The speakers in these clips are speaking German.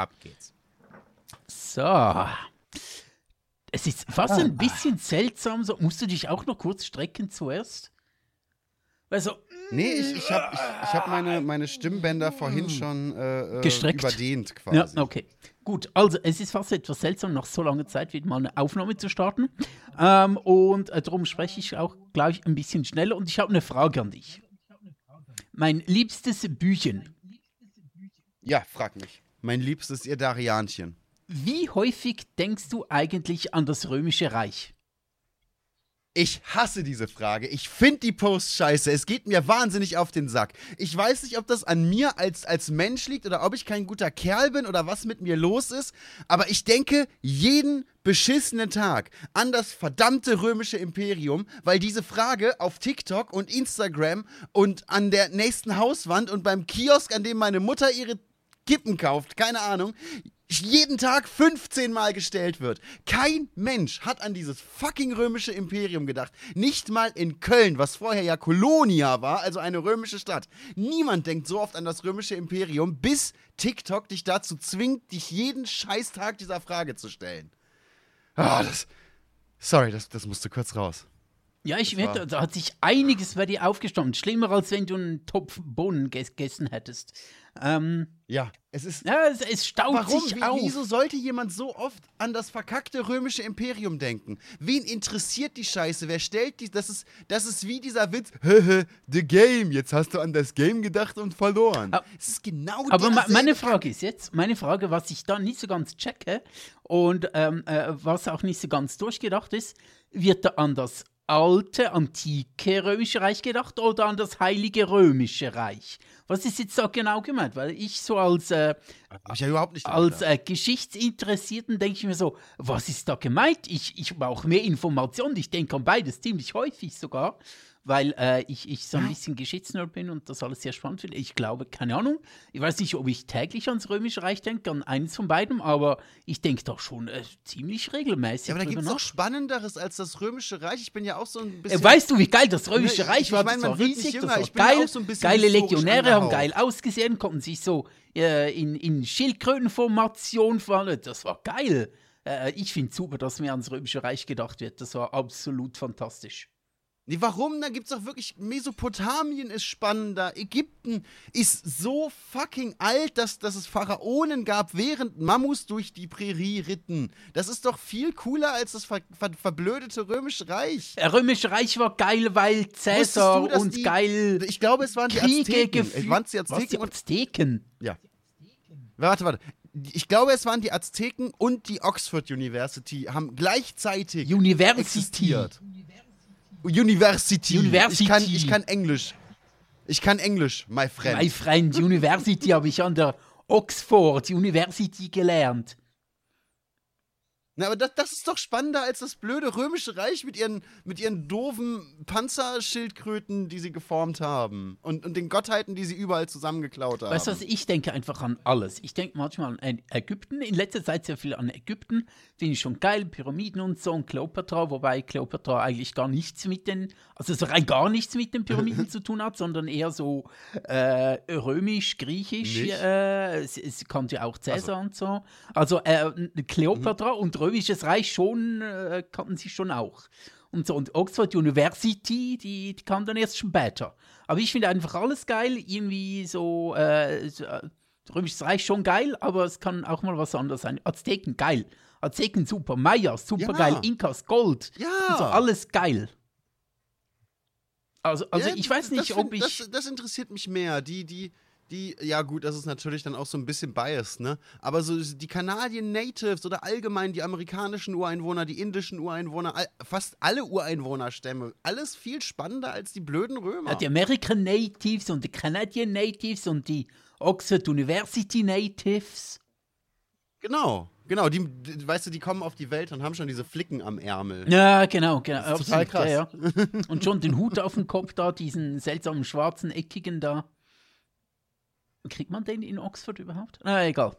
Ab geht's. So. Es ist fast ein bisschen seltsam. So, musst du dich auch noch kurz strecken zuerst? Also, Nee, ich, ich habe ich, ich hab meine, meine Stimmbänder vorhin schon äh, äh, Gestreckt. überdehnt quasi. Ja, okay. Gut, also es ist fast etwas seltsam, nach so langer Zeit wieder mal eine Aufnahme zu starten. Ähm, und äh, darum spreche ich auch gleich ein bisschen schneller. Und ich habe eine Frage an dich. Mein liebstes Büchen. Ja, frag mich. Mein liebstes ihr Darianchen. Wie häufig denkst du eigentlich an das Römische Reich? Ich hasse diese Frage. Ich finde die Post scheiße. Es geht mir wahnsinnig auf den Sack. Ich weiß nicht, ob das an mir als, als Mensch liegt oder ob ich kein guter Kerl bin oder was mit mir los ist. Aber ich denke jeden beschissenen Tag an das verdammte römische Imperium, weil diese Frage auf TikTok und Instagram und an der nächsten Hauswand und beim Kiosk, an dem meine Mutter ihre Kippen kauft, keine Ahnung, jeden Tag 15 Mal gestellt wird. Kein Mensch hat an dieses fucking römische Imperium gedacht. Nicht mal in Köln, was vorher ja Kolonia war, also eine römische Stadt. Niemand denkt so oft an das römische Imperium, bis TikTok dich dazu zwingt, dich jeden Scheißtag dieser Frage zu stellen. Ah, das. Sorry, das, das musste kurz raus. Ja, ich wette, da hat sich einiges bei dir aufgestaut. Schlimmer, als wenn du einen Topf Bohnen ges- gegessen hättest. Ähm, Ja, es ist. ja, es, es staut Warum? sich Wie, auf. wieso sollte jemand so oft an das verkackte römische Imperium denken? Wen interessiert die Scheiße? Wer stellt die? Das ist, das ist wie dieser Witz. Hehe, the game. Jetzt hast du an das Game gedacht und verloren. Aber- es ist genau Aber ma meine Frage ist jetzt, meine Frage, was ich da nicht so ganz checke und ähm, äh, was auch nicht so ganz durchgedacht ist, wird da an das alte, antike Römische Reich gedacht oder an das heilige Römische Reich? Was ist jetzt da genau gemeint? Weil ich so als, äh, ich ja als äh, Geschichtsinteressierten denke ich mir so, was ist da gemeint? Ich, ich brauche mehr Informationen. Ich denke an beides ziemlich häufig sogar, weil äh, ich, ich so ein bisschen Geschichtsnerd bin und das alles sehr spannend finde. Ich glaube, keine Ahnung, ich weiß nicht, ob ich täglich ans Römische Reich denke, an eines von beiden, aber ich denke doch schon äh, ziemlich regelmäßig. Ja, aber da gibt es noch Spannenderes als das römische Reich. Ich bin ja auch so ein bisschen. Äh, weißt du, wie geil das Römische Ne, Reich ich war? meine, das man riesig, jünger. das war Ich geil. so Geile Legionäre haben geil ausgesehen, konnten sich so äh, in, in Schildkrötenformation fallen. Das war geil. Äh, ich finde super, dass mir ans Römische Reich gedacht wird. Das war absolut fantastisch. Nee, warum? Da gibt's doch wirklich. Mesopotamien ist spannender. Ägypten ist so fucking alt, dass, dass es Pharaonen gab, während Mammus durch die Prärie ritten. Das ist doch viel cooler als das ver ver verblödete Römische Reich. Römische Reich war geil, weil Cäsar du, und die- geil Ich glaube, es waren die Azteken. geführt. Es waren die Was, die Azteken und. Azteken? Ja. Warte, warte. Ich glaube, es waren die Azteken und die Oxford University haben gleichzeitig University. existiert. University. University. Ich kann, ich kann Englisch. Ich kann Englisch, my friend. My friend, University habe ich an der Oxford University gelernt. Na, aber das, das ist doch spannender als das blöde römische Reich mit ihren, mit ihren doofen Panzerschildkröten, die sie geformt haben. Und, und den Gottheiten, die sie überall zusammengeklaut haben. Weißt du was, ich denke einfach an alles. Ich denke manchmal an Ägypten, in letzter Zeit sehr viel an Ägypten. Finde ich schon geil, Pyramiden und so und Kleopatra, wobei Kleopatra eigentlich gar nichts mit den, also so rein gar nichts mit den Pyramiden zu tun hat, sondern eher so äh, römisch, griechisch. Äh, sie, sie kannte ja auch Cäsar und so. Also äh, Kleopatra und römisches Reich schon, äh, kannten sie schon auch. Und so, und Oxford University, die, die kam dann erst später. Aber ich finde einfach alles geil, irgendwie so, äh, so, äh, Römisches Reich schon geil, aber es kann auch mal was anderes sein. Azteken, geil. Azteken, super. Mayas, super Ja. geil. Inkas, Gold. Ja. So, alles geil. Also, also Ja, ich weiß das nicht, find- ob ich. Das, das interessiert mich mehr. Die, die, die, ja gut, das ist natürlich dann auch so ein bisschen biased, ne? Aber so die Canadian Natives oder allgemein die amerikanischen Ureinwohner, die indischen Ureinwohner, all, fast alle Ureinwohnerstämme, alles viel spannender als die blöden Römer. Ja, die American Natives und die Canadian Natives und die Oxford University Natives. genau, genau. Die, die, weißt du, die kommen auf die Welt und haben schon diese Flicken am Ärmel. Ja, genau, genau. ist total absolut, Ja, ja. Und schon den Hut auf dem Kopf da, diesen seltsamen schwarzen, eckigen da. Kriegt man den in Oxford überhaupt? Na, egal.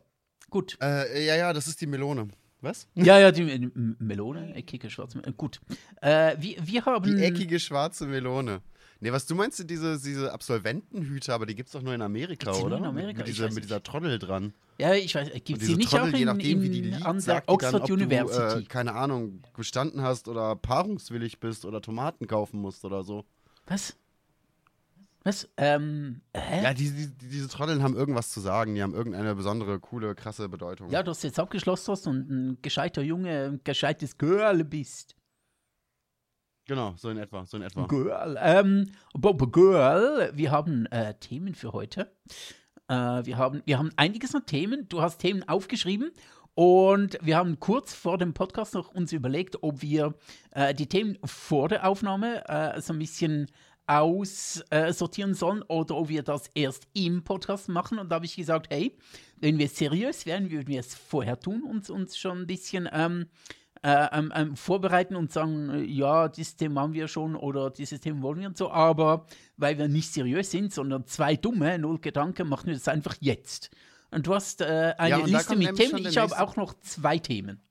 Gut. Äh, ja, ja, das ist die Melone. Was? Ja, ja, die M- Melone, eckige schwarze Melone. Gut. Äh, wir, wir haben. Die eckige schwarze Melone. Nee, was du meinst, diese, diese Absolventenhüte, aber die gibt's doch nur in Amerika, Gibt's die nur oder? in Amerika? Mit, dieser, mit dieser Troddel dran. Ja, ich weiß, Und gibt es diese die nicht Troddel, auch je in, nachdem, wie die liegt, an der Oxford dann, University? du, äh, keine Ahnung, bestanden hast oder paarungswillig bist oder Tomaten kaufen musst oder so. Was? Was? Ähm, hä? Ja, die, die, diese Trotteln haben irgendwas zu sagen. Die haben irgendeine besondere, coole, krasse Bedeutung. Ja, du hast jetzt abgeschlossen hast und ein gescheiter Junge, ein gescheites Girl bist. Genau, so in etwa, so in etwa. Girl. Ähm, Bob Girl, wir haben äh, Themen für heute. Äh, wir, haben, wir haben einiges an Themen. Du hast Themen aufgeschrieben und wir haben kurz vor dem Podcast noch uns überlegt, ob wir äh, die Themen vor der Aufnahme äh, so ein bisschen aussortieren sollen oder ob wir das erst im Podcast machen. Und da habe ich gesagt, hey, wenn wir seriös wären, würden wir es vorher tun und uns schon ein bisschen ähm, äh, ähm, ähm, vorbereiten und sagen, äh, ja, dieses Thema haben wir schon oder dieses Thema wollen wir und so, aber weil wir nicht seriös sind, sondern zwei dumme, null Gedanken, machen wir das einfach jetzt. Und du hast äh, eine Ja, da Liste kommt mit Themen, ich habe auch noch zwei Themen.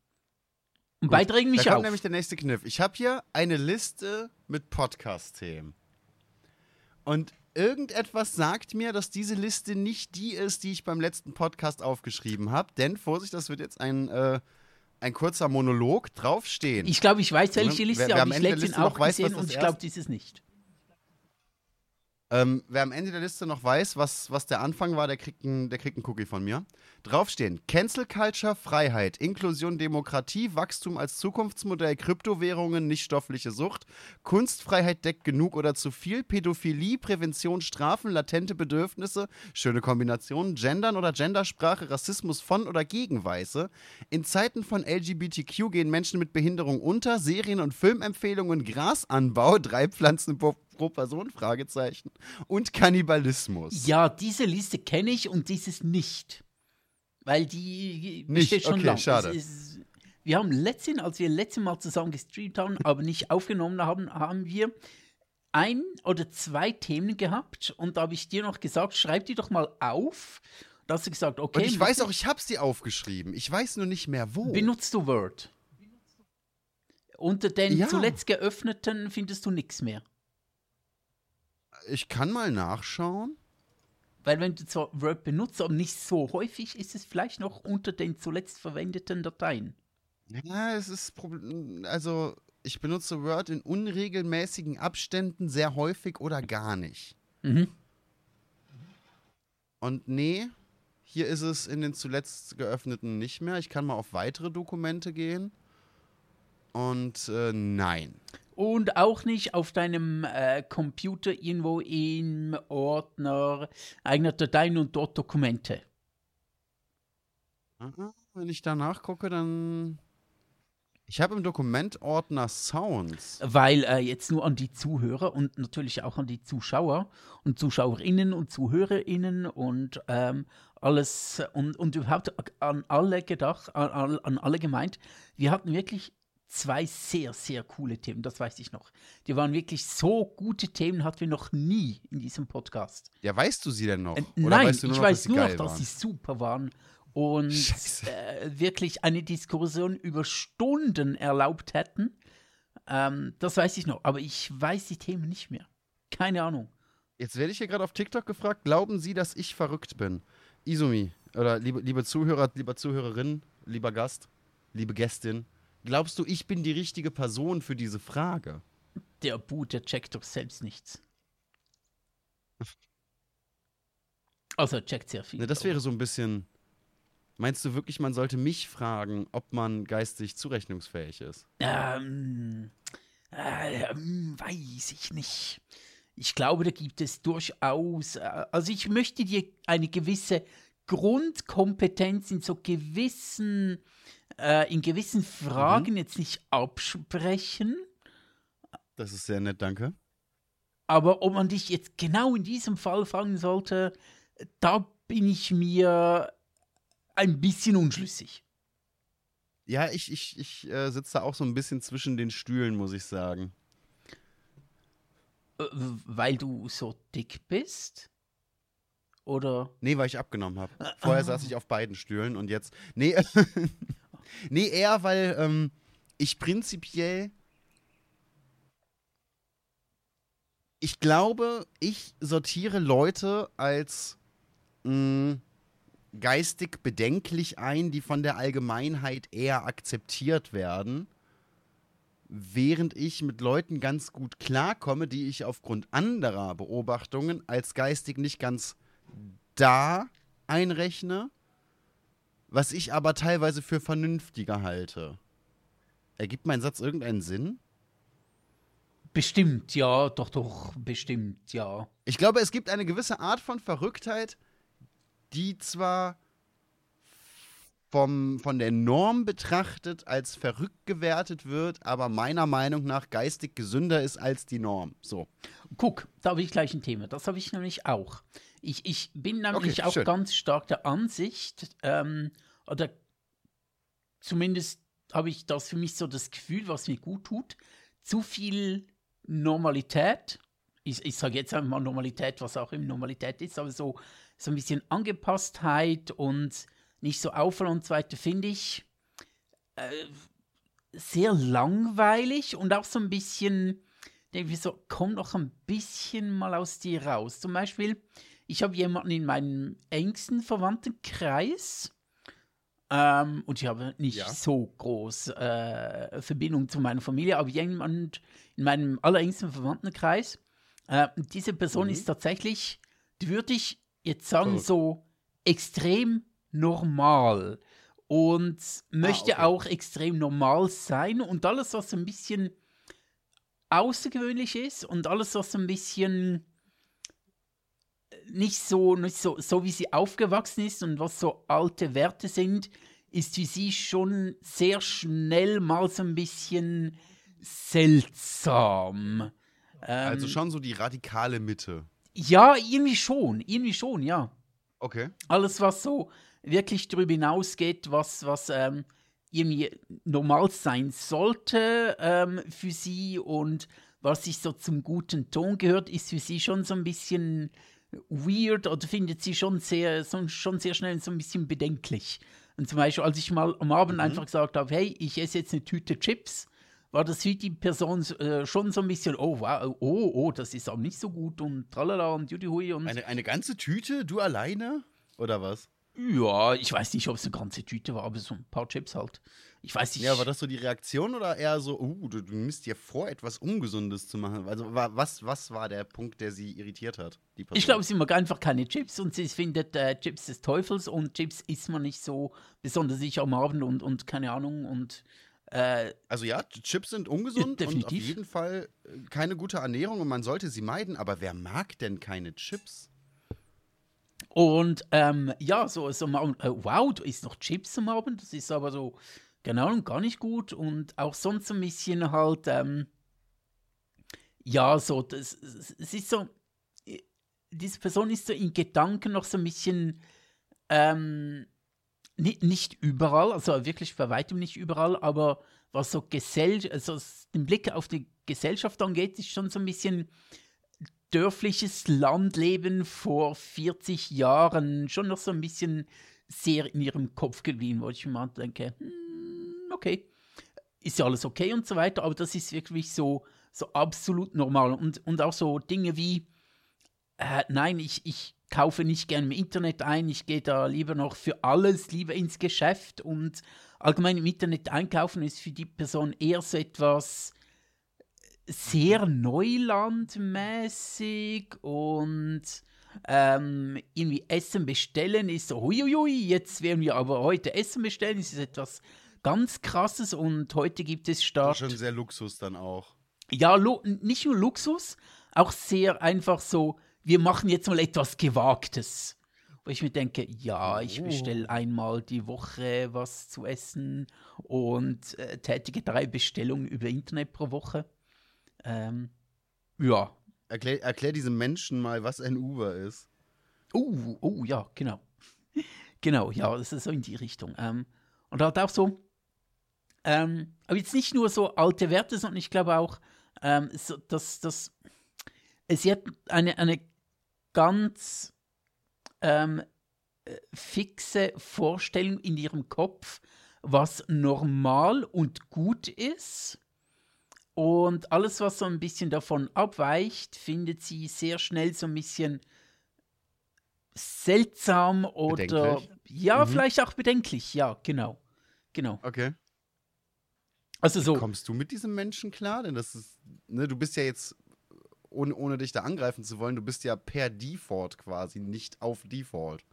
Und Gut, beide regen mich da kommt auf. nämlich der nächste Kniff. Ich habe hier eine Liste mit Podcast-Themen. Und irgendetwas sagt mir, dass diese Liste nicht die ist, die ich beim letzten Podcast aufgeschrieben habe. Denn, Vorsicht, das wird jetzt ein, äh, ein kurzer Monolog draufstehen. Ich glaube, ich weiß, welche Liste, aber am ich Liste noch auch gesehen und ich glaube, erste- dieses nicht. Ähm, wer am Ende der Liste noch weiß, was, was der Anfang war, der kriegt, einen, Cookie von mir. Draufstehen: Cancel Culture, Freiheit, Inklusion, Demokratie, Wachstum als Zukunftsmodell, Kryptowährungen, nicht stoffliche Sucht, Kunstfreiheit deckt genug oder zu viel, Pädophilie, Prävention, Strafen, latente Bedürfnisse, schöne Kombination, Gendern oder Gendersprache, Rassismus von oder gegen Weiße. In Zeiten von LGBTQ gehen Menschen mit Behinderung unter, Serien- und Filmempfehlungen, Grasanbau, drei Pflanzen pro, pro Person, Fragezeichen, und Kannibalismus. Ja, diese Liste kenne ich und dieses nicht. Weil die Nicht? besteht schon Okay, lang. schade. Ist, wir haben letztens, als wir letztes Mal zusammen gestreamt haben, aber nicht aufgenommen haben, haben wir ein oder zwei Themen gehabt und da habe ich dir noch gesagt, schreib die doch mal auf. Da hast du gesagt, okay. Und ich weiß auch, ich habe sie aufgeschrieben. Ich weiß nur nicht mehr wo. Benutzt du Word? Unter den Ja. zuletzt geöffneten findest du nichts mehr. Ich kann mal nachschauen. Weil wenn du zwar Word benutzt, aber nicht so häufig, ist es vielleicht noch unter den zuletzt verwendeten Dateien. Ja, es ist Problem. Also, ich benutze Word in unregelmäßigen Abständen sehr häufig oder gar nicht. Mhm. Und nee, hier ist es in den zuletzt geöffneten nicht mehr. Ich kann mal auf weitere Dokumente gehen. Und äh, nein. Und auch nicht auf deinem äh, Computer irgendwo im Ordner eigener Dateien und dort Dokumente. Aha, Wenn ich da nachgucke, dann. Ich habe im Dokumentordner Sounds. Weil äh, jetzt nur an die Zuhörer und natürlich auch an die Zuschauer und Zuschauerinnen und Zuhörerinnen und ähm, alles und, und überhaupt an alle gedacht, an, an alle gemeint. Wir hatten wirklich zwei sehr, sehr coole Themen, das weiß ich noch. Die waren wirklich so gute Themen, hatten wir noch nie in diesem Podcast. Ja, weißt du sie denn noch? Äh, Nein, weißt du ich noch, weiß nur noch, dass sie super waren und äh, wirklich eine Diskussion über Stunden erlaubt hätten. Ähm, das weiß ich noch, aber ich weiß die Themen nicht mehr. Keine Ahnung. Jetzt werde ich hier gerade auf TikTok gefragt, glauben Sie, dass ich verrückt bin? Isumi, oder liebe, liebe Zuhörer, lieber Zuhörerin, lieber Gast, liebe Gästin, glaubst du, ich bin die richtige Person für diese Frage? Der Boot, der checkt doch selbst nichts. Also er checkt sehr viel. Ne, das wäre so ein bisschen. Meinst du wirklich, man sollte mich fragen, ob man geistig zurechnungsfähig ist? Ähm, äh, ähm, weiß ich nicht. Ich glaube, da gibt es durchaus, äh, also ich möchte dir eine gewisse Grundkompetenz in so gewissen, äh, in gewissen Fragen jetzt nicht absprechen, Das ist sehr nett, danke. aber ob man dich jetzt genau in diesem Fall fragen sollte, da bin ich mir ein bisschen unschlüssig. Ja, ich, ich, ich äh, sitze da auch so ein bisschen zwischen den Stühlen, muss ich sagen. Äh, Weil du so dick bist? Oder? Nee, weil ich abgenommen habe. Vorher saß ich auf beiden Stühlen und jetzt. Nee, nee eher, weil ähm, ich prinzipiell. ich glaube, ich sortiere Leute als mh, geistig bedenklich ein, die von der Allgemeinheit eher akzeptiert werden, während ich mit Leuten ganz gut klarkomme, die ich aufgrund anderer Beobachtungen als geistig nicht ganz da einrechne, was ich aber teilweise für vernünftiger halte. Ergibt mein Satz irgendeinen Sinn? Bestimmt, ja, doch, doch, bestimmt, ja. Ich glaube, es gibt eine gewisse Art von Verrücktheit, die zwar vom, von der Norm betrachtet als verrückt gewertet wird, aber meiner Meinung nach geistig gesünder ist als die Norm. So. Guck, da habe ich gleich ein Thema. Das habe ich nämlich auch. Ich, ich bin nämlich Okay, auch schön. ganz stark der Ansicht, ähm, oder zumindest habe ich das für mich so das Gefühl, was mir gut tut, zu viel Normalität. Ich, ich sage jetzt einmal Normalität, was auch immer Normalität ist, aber so, so ein bisschen Angepasstheit und nicht so auffallen und so weiter, finde ich äh, sehr langweilig und auch so ein bisschen, denke ich so, komm doch ein bisschen mal aus dir raus. Zum Beispiel, ich habe jemanden in meinem engsten Verwandtenkreis ähm, und ich habe nicht Ja. so groß äh, Verbindung zu meiner Familie, aber jemand in meinem allerengsten Verwandtenkreis. Äh, diese Person Mhm. ist tatsächlich, die würde ich jetzt sagen, Verrückt. so extrem normal und möchte okay. auch extrem normal sein und alles, was ein bisschen außergewöhnlich ist und alles, was ein bisschen nicht so, nicht so, so wie sie aufgewachsen ist und was so alte Werte sind, ist für sie schon sehr schnell mal so ein bisschen seltsam. Ähm, Also schon so die radikale Mitte. Ja, irgendwie schon, irgendwie schon, ja. Okay. Alles, was so wirklich darüber hinausgeht, was, was ähm, irgendwie normal sein sollte ähm, für sie und was sich so zum guten Ton gehört, ist für sie schon so ein bisschen weird oder findet sie schon sehr, so, schon sehr schnell so ein bisschen bedenklich. Und zum Beispiel, als ich mal am Abend einfach gesagt habe, hey, ich esse jetzt eine Tüte Chips, war das für die Person äh, schon so ein bisschen, oh, wow, oh, oh, das ist aber nicht so gut und tralala und judihui und Eine, eine ganze Tüte? Du alleine? Oder was? ja, ich weiß nicht, ob es eine ganze Tüte war, aber so ein paar Chips halt. Ich weiß nicht. Ja, war das so die Reaktion oder eher so, uh, du, du nimmst dir vor, etwas Ungesundes zu machen? Also wa- was, was war der Punkt, der sie irritiert hat? Ich glaube, sie mag einfach keine Chips und sie findet äh, Chips des Teufels und Chips isst man nicht so, besonders ich am Abend und, und keine Ahnung und äh, Also ja, Chips sind ungesund Ja, und auf jeden Fall äh, keine gute Ernährung und man sollte sie meiden. Aber wer mag denn keine Chips? Und ähm, ja, so, so äh, wow, du isst noch Chips am Abend, das ist aber so, keine Ahnung, gar nicht gut. Und auch sonst ein bisschen halt, ähm, ja, so, das, es ist so, diese Person ist so in Gedanken noch so ein bisschen, ähm, nicht, nicht überall, also wirklich bei weitem nicht überall, aber was so Gesell also den Blick auf die Gesellschaft angeht, ist schon so ein bisschen dörfliches Landleben vor 40 Jahren schon noch so ein bisschen sehr in ihrem Kopf geblieben, wo ich mir denke, hm, okay, ist ja alles okay und so weiter, aber das ist wirklich so, so absolut normal. Und, und auch so Dinge wie, äh, nein, ich, ich kaufe nicht gern im Internet ein, ich gehe da lieber noch für alles lieber ins Geschäft und allgemein im Internet einkaufen ist für die Person eher so etwas sehr neulandmäßig und ähm, irgendwie Essen bestellen ist so, huiuiui, jetzt werden wir aber heute Essen bestellen, ist etwas ganz krasses und heute gibt es Das statt ist schon sehr Luxus dann auch. ja, nicht nur Luxus, auch sehr einfach so, wir machen jetzt mal etwas Gewagtes. Wo ich mir denke, ja, ich Oh. bestelle einmal die Woche was zu essen und äh, tätige drei Bestellungen über Internet pro Woche. Ähm, ja. Erklär, erklär diesem Menschen mal, was ein Uber ist. Oh, oh, ja, genau. genau, ja, das ist so in die Richtung. Ähm, und halt auch so, ähm, aber jetzt nicht nur so alte Werte, sondern ich glaube auch, ähm, so, dass, dass sie hat eine, eine ganz ähm, äh, fixe Vorstellung in ihrem Kopf, was normal und gut ist. Und alles, was so ein bisschen davon abweicht, findet sie sehr schnell so ein bisschen seltsam oder ja, Mhm. vielleicht auch bedenklich. Ja, genau. Genau. Okay. Also so. Kommst du mit diesem Menschen klar? Denn das ist, ne, du bist ja jetzt, ohne, ohne dich da angreifen zu wollen, du bist ja per Default quasi nicht auf Default.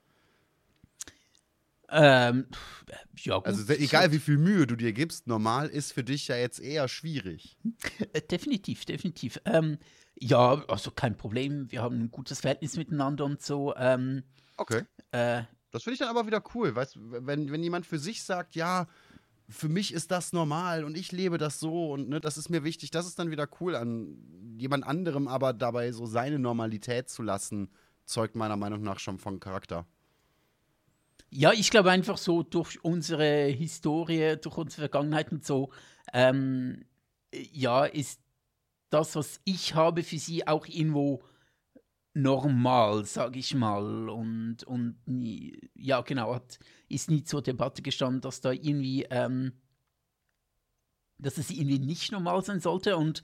Ähm, ja, gut. Also egal wie viel Mühe du dir gibst, normal ist für dich ja jetzt eher schwierig. Äh, Definitiv, definitiv. Ähm, ja, also kein Problem. Wir haben ein gutes Verhältnis miteinander und so. Ähm, Okay. äh, Das finde ich dann aber wieder cool, weißt du, wenn, wenn jemand für sich sagt, ja, für mich ist das normal und ich lebe das so und ne, das ist mir wichtig, das ist dann wieder cool an jemand anderem, aber dabei so seine Normalität zu lassen, zeugt meiner Meinung nach schon von Charakter. ja, ich glaube einfach so durch unsere Historie, durch unsere Vergangenheit und so, ähm, ja, ist das, was ich habe für sie auch irgendwo normal, sag ich mal. Und, und ja, genau, hat, ist nie zur Debatte gestanden, dass da irgendwie, ähm, dass es irgendwie nicht normal sein sollte. Und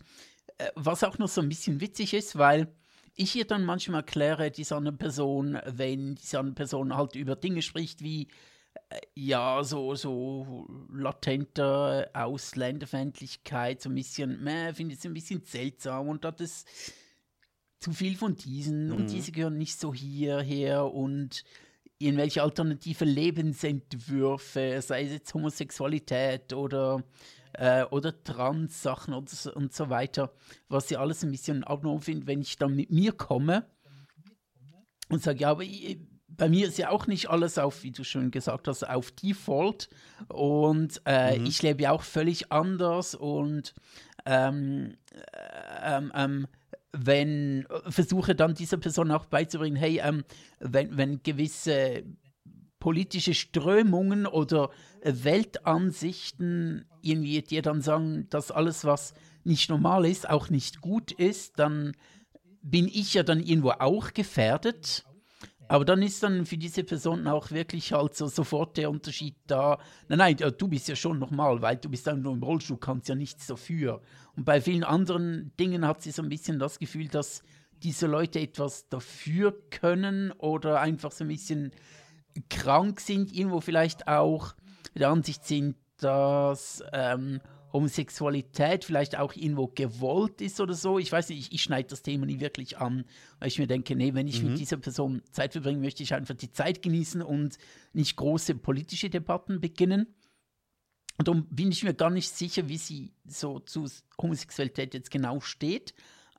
äh, was auch noch so ein bisschen witzig ist, weil ich ihr dann manchmal erkläre, dieser andere Person, wenn diese andere Person halt über Dinge spricht wie, äh, ja, so, so latenter Ausländerfeindlichkeit, so ein bisschen, meh, finde ich es ein bisschen seltsam und das ist zu viel von diesen und Mhm. diese gehören nicht so hierher und irgendwelche alternative Lebensentwürfe, sei es jetzt Homosexualität oder, äh, oder Trans-Sachen und, so- und so weiter, was sie alles ein bisschen abnorm finden, wenn ich dann mit mir komme und sage, ja, aber ich, bei mir ist ja auch nicht alles auf, wie du schon gesagt hast, auf Default und äh, Mhm. ich lebe ja auch völlig anders und ähm, äh, ähm, ähm, wenn versuche dann dieser Person auch beizubringen, hey, ähm, wenn, wenn gewisse politische Strömungen oder äh, Weltansichten irgendwie dir dann sagen, dass alles, was nicht normal ist, auch nicht gut ist, dann bin ich ja dann irgendwo auch gefährdet. Aber dann ist dann für diese Person auch wirklich halt so sofort der Unterschied da. Nein, nein, äh, du bist ja schon normal, weil du bist dann nur im Rollstuhl, kannst ja nichts dafür. Und bei vielen anderen Dingen hat sie so ein bisschen das Gefühl, dass diese Leute etwas dafür können oder einfach so ein bisschen krank sind, irgendwo vielleicht auch der Ansicht sind, dass ähm, Homosexualität vielleicht auch irgendwo gewollt ist oder so. Ich weiß nicht, ich, ich schneide das Thema nie wirklich an, weil ich mir denke, nee, wenn ich mit dieser Person Zeit verbringe, möchte ich einfach die Zeit genießen und nicht große politische Debatten beginnen. Und darum bin ich mir gar nicht sicher, wie sie so zu Homosexualität jetzt genau steht.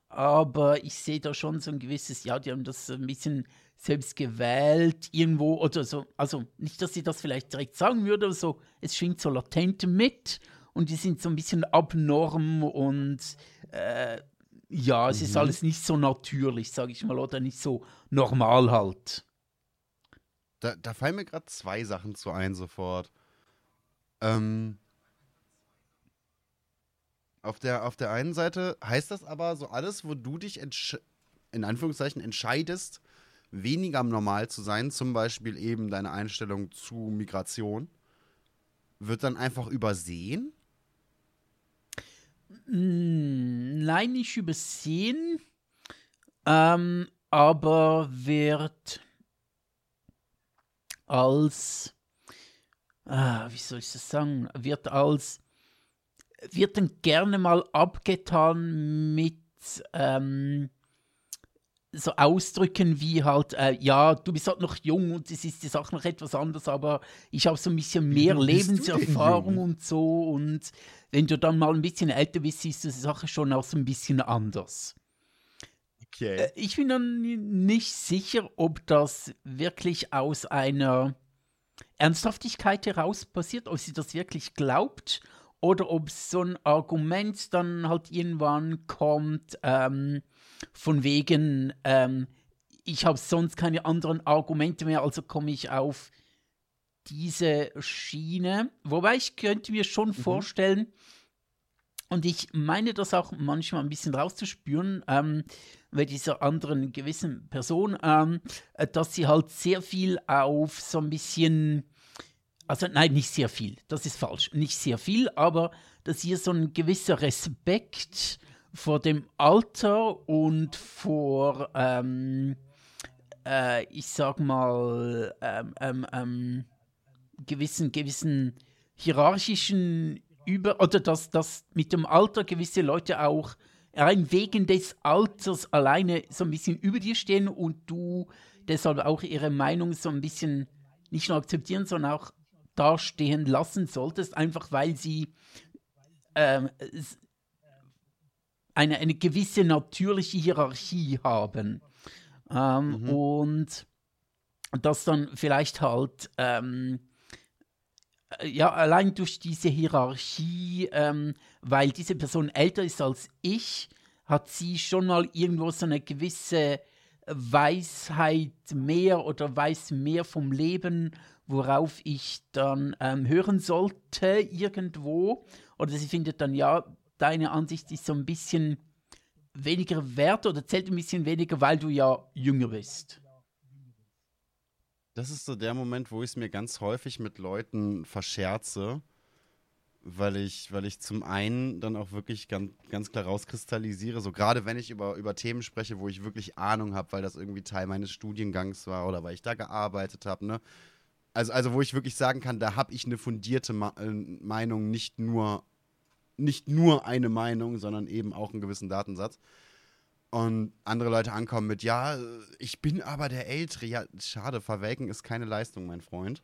Aber ich sehe da schon so ein gewisses, ja, die haben das ein bisschen selbst gewählt irgendwo oder so. Also nicht, dass sie das vielleicht direkt sagen würde, aber so, es schwingt so latent mit und die sind so ein bisschen abnorm und äh, ja, es ist alles nicht so natürlich, sage ich mal, oder nicht so normal halt. Da, da fallen mir gerade zwei Sachen zu ein sofort. Ähm, auf, der, auf der einen Seite heißt das aber so alles, wo du dich in Anführungszeichen entscheidest, weniger normal zu sein, zum Beispiel eben deine Einstellung zu Migration, wird dann einfach übersehen? Mm, Nein, nicht übersehen, ähm, aber wird als, ah, wie soll ich das sagen, wird als, wird dann gerne mal abgetan mit ähm, so Ausdrücken wie halt, äh, ja, du bist halt noch jung und es ist die Sache noch etwas anders, aber ich habe so ein bisschen mehr Lebenserfahrung und so und wenn du dann mal ein bisschen älter bist, siehst du die Sache schon auch so ein bisschen anders. Okay. Äh, Ich bin dann nicht sicher, ob das wirklich aus einer Ernsthaftigkeit heraus passiert, ob sie das wirklich glaubt oder ob so ein Argument dann halt irgendwann kommt, ähm, von wegen, ähm, ich habe sonst keine anderen Argumente mehr, also komme ich auf diese Schiene. Wobei ich könnte mir schon vorstellen, und ich meine das auch manchmal ein bisschen rauszuspüren, ähm, bei dieser anderen gewissen Person, ähm, äh, dass sie halt sehr viel auf so ein bisschen also nein, nicht sehr viel, das ist falsch, nicht sehr viel, aber dass hier so ein gewisser Respekt vor dem Alter und vor, ähm, äh, ich sag mal, ähm, ähm, ähm gewissen, gewissen hierarchischen Über- oder dass, dass mit dem Alter gewisse Leute auch rein wegen des Alters alleine so ein bisschen über dir stehen und du deshalb auch ihre Meinung so ein bisschen nicht nur akzeptieren, sondern auch dastehen lassen solltest, einfach weil sie ähm, eine, eine gewisse natürliche Hierarchie haben. Ähm, mhm. Und das dann vielleicht halt ähm, äh, ja, allein durch diese Hierarchie, ähm, weil diese Person älter ist als ich, hat sie schon mal irgendwo so eine gewisse Weisheit mehr oder weiß mehr vom Leben, worauf ich dann ähm, hören sollte irgendwo. Oder sie findet dann, ja, deine Ansicht ist so ein bisschen weniger wert oder zählt ein bisschen weniger, weil du ja jünger bist. Das ist so der Moment, wo ich es mir ganz häufig mit Leuten verscherze, weil ich, weil ich zum einen dann auch wirklich ganz, ganz klar rauskristallisiere, so gerade wenn ich über, über Themen spreche, wo ich wirklich Ahnung habe, weil das irgendwie Teil meines Studiengangs war oder weil ich da gearbeitet habe, ne? Also, also wo ich wirklich sagen kann, da habe ich eine fundierte Ma äh, Meinung, nicht nur, nicht nur eine Meinung, sondern eben auch einen gewissen Datensatz und andere Leute ankommen mit, ja, ich bin aber der Ältere. Ja, schade, verwelken ist keine Leistung, mein Freund.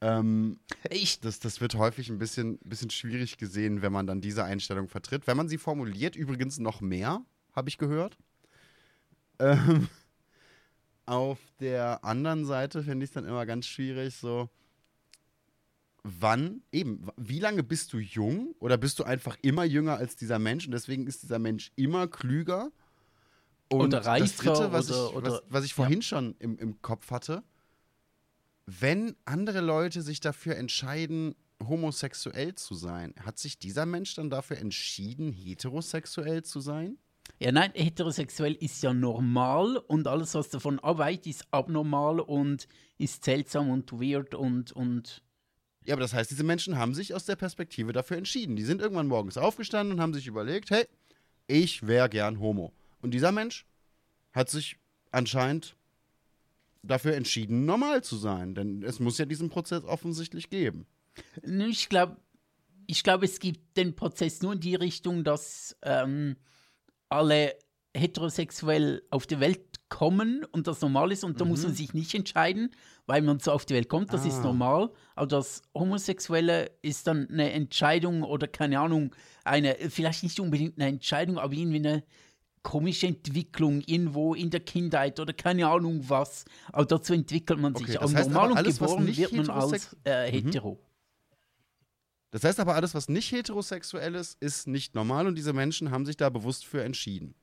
Ähm, ich das, das wird häufig ein bisschen, bisschen schwierig gesehen, wenn man dann diese Einstellung vertritt. Wenn man sie formuliert, übrigens noch mehr, habe ich gehört. Ähm, auf der anderen Seite finde ich es dann immer ganz schwierig, so, wann, eben, wie lange bist du jung oder bist du einfach immer jünger als dieser Mensch und deswegen ist dieser Mensch immer klüger? Und oder reifer, das Dritte, was, oder, ich, oder, was, was ich vorhin ja. schon im, im Kopf hatte, wenn andere Leute sich dafür entscheiden, homosexuell zu sein, hat sich dieser Mensch dann dafür entschieden, heterosexuell zu sein? Ja, nein, heterosexuell ist ja normal und alles, was davon abweicht, ist abnormal und ist seltsam und weird und, und ja, aber das heißt, diese Menschen haben sich aus der Perspektive dafür entschieden. Die sind irgendwann morgens aufgestanden und haben sich überlegt, hey, ich wäre gern Homo. Und dieser Mensch hat sich anscheinend dafür entschieden, normal zu sein. Denn es muss ja diesen Prozess offensichtlich geben. Ich glaube, ich glaube, es gibt den Prozess nur in die Richtung, dass ähm, alle heterosexuell auf die Welt kommen und das normal ist und da muss man mhm. sich nicht entscheiden, weil man so auf die Welt kommt, das ah. ist normal. Aber das Homosexuelle ist dann eine Entscheidung oder keine Ahnung, eine, vielleicht nicht unbedingt eine Entscheidung, aber irgendwie eine komische Entwicklung irgendwo in der Kindheit oder keine Ahnung was. Aber dazu entwickelt man sich. Okay, das heißt normal alles, und geboren wird man als äh, mhm. hetero. Mhm. Das heißt aber, alles, was nicht heterosexuell ist, ist nicht normal und diese Menschen haben sich da bewusst für entschieden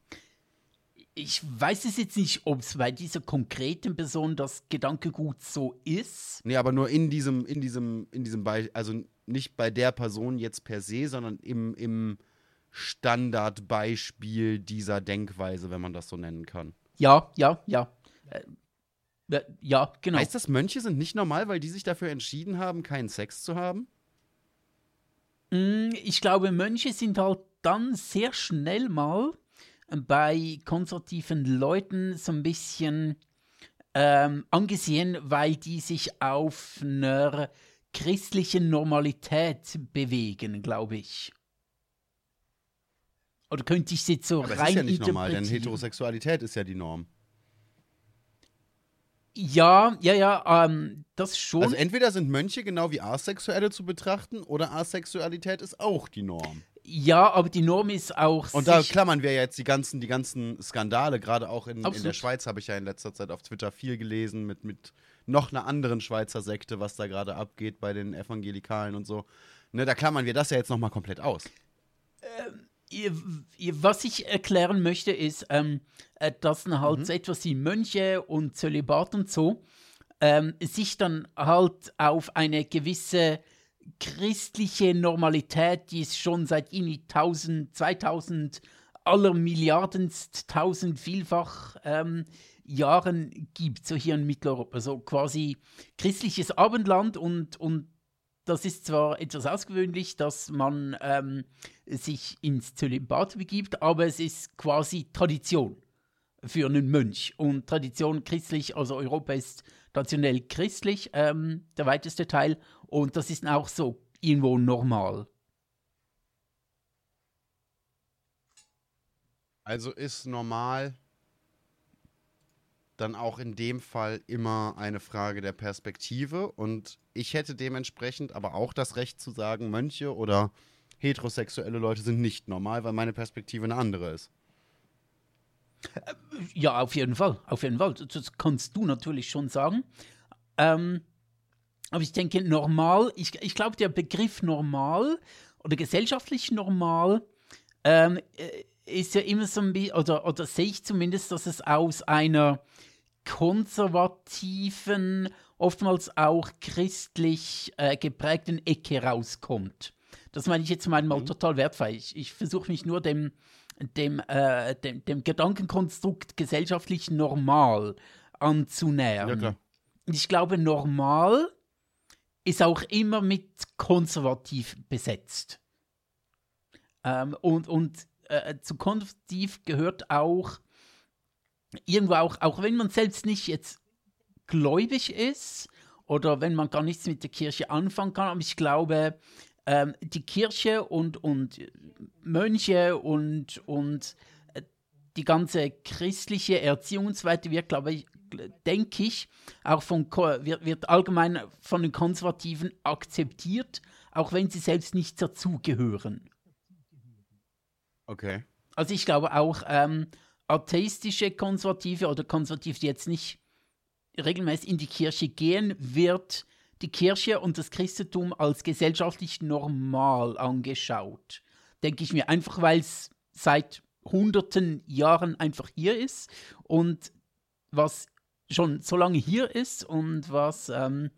ich weiß es jetzt nicht, ob es bei dieser konkreten Person das Gedankegut so ist. Nee, aber nur in diesem, in diesem, in diesem Beispiel, also nicht bei der Person jetzt per se, sondern im, im Standardbeispiel dieser Denkweise, wenn man das so nennen kann. Ja, ja, ja. Äh, ja, genau. Heißt das, Mönche sind nicht normal, weil die sich dafür entschieden haben, keinen Sex zu haben? Mm, ich glaube, Mönche sind halt dann sehr schnell mal bei konservativen Leuten so ein bisschen ähm, angesehen, weil die sich auf einer christlichen Normalität bewegen, glaube ich. Oder könnte ich sie so Aber rein Das ist ja nicht normal, denn Heterosexualität ist ja die Norm. Ja, ja, ja, ähm, das schon. Also entweder sind Mönche genau wie Asexuelle zu betrachten oder Asexualität ist auch die Norm. Ja, aber die Norm ist auch. Und da klammern wir jetzt die ganzen, die ganzen Skandale, gerade auch in, in der Schweiz habe ich ja in letzter Zeit auf Twitter viel gelesen mit, mit noch einer anderen Schweizer Sekte, was da gerade abgeht bei den Evangelikalen und so. Ne, da klammern wir das ja jetzt nochmal komplett aus. Ähm, was ich erklären möchte, ist, ähm, äh, dass dann halt mhm. so etwas wie Mönche und Zölibat und so ähm, sich dann halt auf eine gewisse christliche Normalität, die es schon seit irgendwie 1000, 2000 aller Milliardenst, tausend vielfach ähm, Jahren gibt, so hier in Mitteleuropa, so quasi christliches Abendland und, und das ist zwar etwas ausgewöhnlich, dass man ähm, sich ins Zölibat begibt, aber es ist quasi Tradition für einen Mönch. Und Tradition christlich, also Europa ist traditionell christlich, ähm, der weiteste Teil. Und das ist auch so irgendwo normal. Also ist normal dann auch in dem Fall immer eine Frage der Perspektive und ich hätte dementsprechend aber auch das Recht zu sagen, Mönche oder heterosexuelle Leute sind nicht normal, weil meine Perspektive eine andere ist. Ja, auf jeden Fall, auf jeden Fall. Das kannst du natürlich schon sagen. Ähm, aber ich denke, normal, ich, ich glaube, der Begriff normal oder gesellschaftlich normal ähm, äh, ist ja immer so ein bisschen, oder, oder sehe ich zumindest, dass es aus einer konservativen, oftmals auch christlich äh, geprägten Ecke rauskommt. Das meine ich jetzt mal mhm. total wertvoll. Ich, ich versuche mich nur dem, dem, äh, dem, dem, Gedankenkonstrukt gesellschaftlich normal anzunähern. Ja, ich glaube, normal ist auch immer mit konservativ besetzt. Ähm, und und äh, zu konservativ gehört auch irgendwo auch, auch wenn man selbst nicht jetzt gläubig ist oder wenn man gar nichts mit der Kirche anfangen kann, aber ich glaube, ähm, die Kirche und, und Mönche und, und äh, die ganze christliche Erziehung und so weiter wird, glaube ich, denke ich, auch von, wird, wird allgemein von den Konservativen akzeptiert, auch wenn sie selbst nicht dazugehören. Okay. Also ich glaube auch, ähm, atheistische Konservative oder Konservative, die jetzt nicht regelmäßig in die Kirche gehen, wird die Kirche und das Christentum als gesellschaftlich normal angeschaut. Denke ich mir, einfach weil es seit hunderten Jahren einfach hier ist und was schon so lange hier ist und was ähm,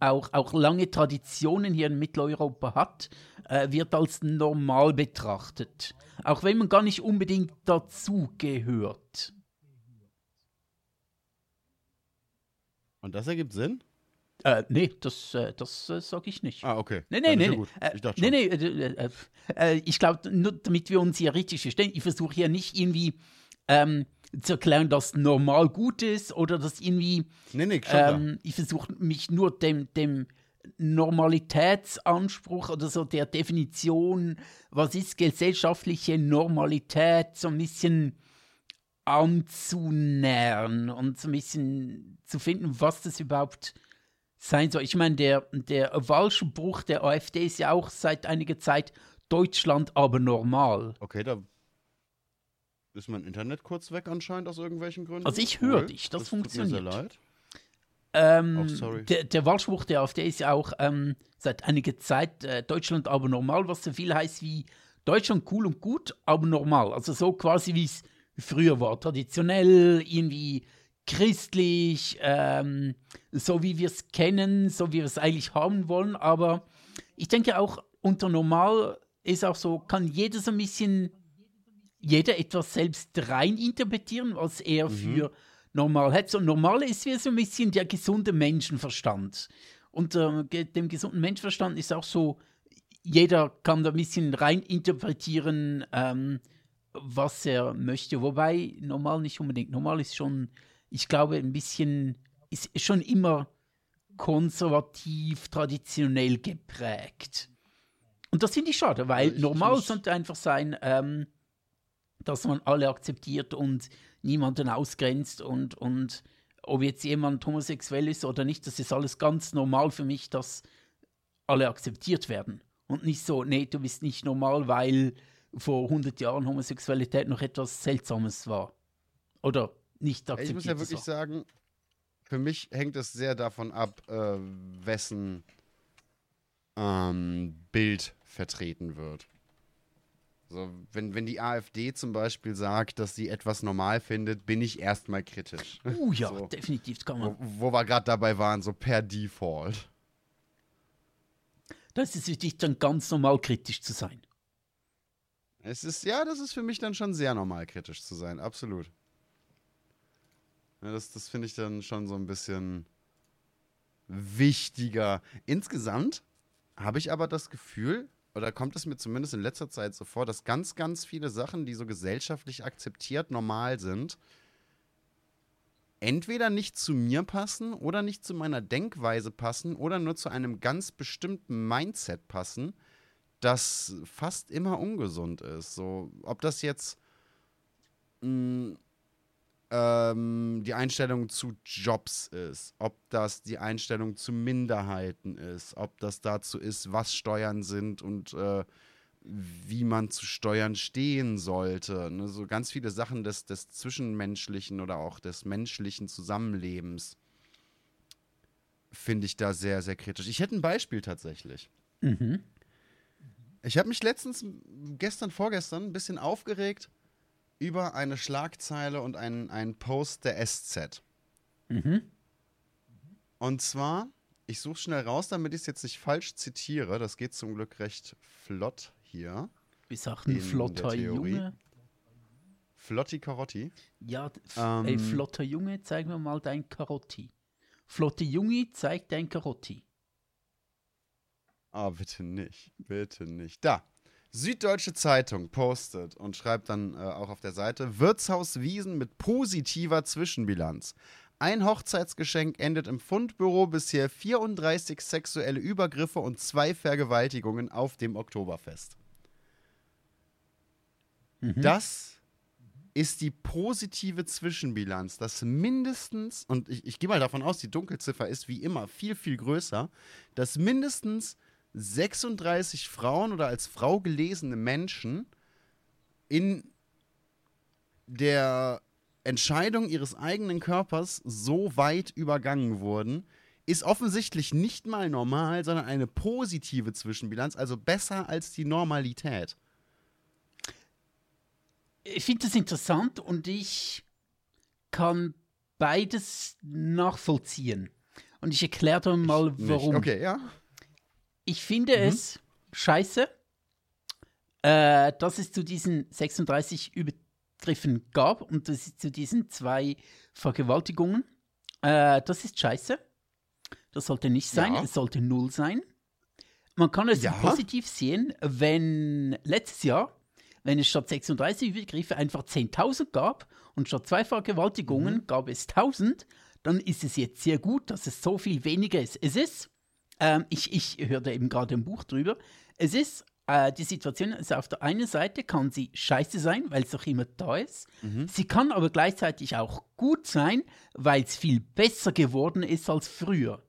auch, auch lange Traditionen hier in Mitteleuropa hat, äh, wird als normal betrachtet. Auch wenn man gar nicht unbedingt dazugehört. Und das ergibt Sinn? Äh, nee, das, äh, das äh, sage ich nicht. Ah, okay. Nee, nee, nee. nee. ich dachte nee, nee, äh, äh, ich glaube, nur damit wir uns hier richtig verstehen, ich versuche hier nicht irgendwie ähm, zu erklären, dass normal gut ist oder dass irgendwie. Nee, nee, ähm, ich versuche mich nur dem, dem Normalitätsanspruch oder so der Definition, was ist gesellschaftliche Normalität, so ein bisschen anzunähern und so ein bisschen zu finden, was das überhaupt sein soll. Ich meine, der, der Wahlspruch der AfD ist ja auch seit einiger Zeit Deutschland aber normal. Okay, da ist mein Internet kurz weg anscheinend aus irgendwelchen Gründen. Also ich höre dich, das, das funktioniert. Tut mir sehr leid. Ähm, oh, sorry. Der, der Wahlspruch der AfD ist ja auch ähm, seit einiger Zeit äh, Deutschland aber normal, was so viel heißt wie Deutschland cool und gut, aber normal. Also so quasi wie es früher war, traditionell, irgendwie christlich, ähm, so wie wir es kennen, so wie wir es eigentlich haben wollen. Aber ich denke auch unter normal ist auch so, kann jeder so ein bisschen jeder etwas selbst reininterpretieren, was er mhm. für normal hat. So normal ist wie so ein bisschen der gesunde Menschenverstand. Und äh, dem gesunden Menschenverstand ist auch so, jeder kann da ein bisschen reininterpretieren, ähm, was er möchte. Wobei normal nicht unbedingt. Normal ist schon, ich glaube, ein bisschen, ist schon immer konservativ, traditionell geprägt. Und das finde ich schade, weil ich, normal ich, sollte einfach sein, ähm, dass man alle akzeptiert und niemanden ausgrenzt und, und ob jetzt jemand homosexuell ist oder nicht, das ist alles ganz normal für mich, dass alle akzeptiert werden. Und nicht so, nee, du bist nicht normal, weil vor 100 Jahren Homosexualität noch etwas Seltsames war. Oder nicht akzeptiert. Ich muss ja wirklich sagen, für mich hängt es sehr davon ab, äh, wessen ähm, Bild vertreten wird. So, wenn, wenn die AfD zum Beispiel sagt, dass sie etwas normal findet, bin ich erstmal kritisch. Uh ja, so, definitiv kann man. Wo, wo wir gerade dabei waren, so per Default. Das ist dich dann ganz normal kritisch zu sein. Es ist, ja, das ist für mich dann schon sehr normal kritisch zu sein, absolut. Ja, das das finde ich dann schon so ein bisschen wichtiger. Insgesamt habe ich aber das Gefühl, oder kommt es mir zumindest in letzter Zeit so vor, dass ganz, ganz viele Sachen, die so gesellschaftlich akzeptiert normal sind, entweder nicht zu mir passen oder nicht zu meiner Denkweise passen oder nur zu einem ganz bestimmten Mindset passen, das fast immer ungesund ist. So, ob das jetzt mh, ähm, die Einstellung zu Jobs ist, ob das die Einstellung zu Minderheiten ist, ob das dazu ist, was Steuern sind und äh, wie man zu Steuern stehen sollte. Ne? So ganz viele Sachen des, des zwischenmenschlichen oder auch des menschlichen Zusammenlebens finde ich da sehr, sehr kritisch. Ich hätte ein Beispiel tatsächlich. Mhm. Ich habe mich letztens, gestern, vorgestern, ein bisschen aufgeregt über eine Schlagzeile und einen, einen Post der SZ. Mhm. Und zwar, ich suche schnell raus, damit ich es jetzt nicht falsch zitiere. Das geht zum Glück recht flott hier. Wie sagt ein In flotter. Junge? Flotti Carotti. Ja, Ähm. ey, flotter Junge, zeig mir mal dein Karotti. Flotter Junge, zeig dein Karotti. Ah, bitte nicht. Bitte nicht. Da. Süddeutsche Zeitung postet und schreibt dann äh, auch auf der Seite: Wirtshaus Wiesen mit positiver Zwischenbilanz. Ein Hochzeitsgeschenk endet im Fundbüro, bisher 34 sexuelle Übergriffe und zwei Vergewaltigungen auf dem Oktoberfest. Das ist die positive Zwischenbilanz, dass mindestens, und ich, ich gehe mal davon aus, die Dunkelziffer ist wie immer viel, viel größer, dass mindestens 36 Frauen oder als Frau gelesene Menschen in der Entscheidung ihres eigenen Körpers so weit übergangen wurden, ist offensichtlich nicht mal normal, sondern eine positive Zwischenbilanz, also besser als die Normalität. Ich finde das interessant und ich kann beides nachvollziehen. Und ich erkläre dir mal, warum. Okay, ja. Ich finde es scheiße, äh, dass es zu diesen 36 Übergriffen gab und dass es zu diesen zwei Vergewaltigungen. Äh, das ist scheiße. Das sollte nicht sein, Ja. es sollte null sein. Man kann es Ja. positiv sehen, wenn letztes Jahr, wenn es statt 36 Übergriffe einfach 10.000 gab und statt zwei Vergewaltigungen Mhm. gab es 1.000, dann ist es jetzt sehr gut, dass es so viel weniger ist. Es ist ähm, ich, ich hörte eben gerade ein Buch drüber. Es ist, äh, die Situation ist auf der einen Seite kann sie scheiße sein, weil es doch immer da ist. Mhm. Sie kann aber gleichzeitig auch gut sein, weil es viel besser geworden ist als früher.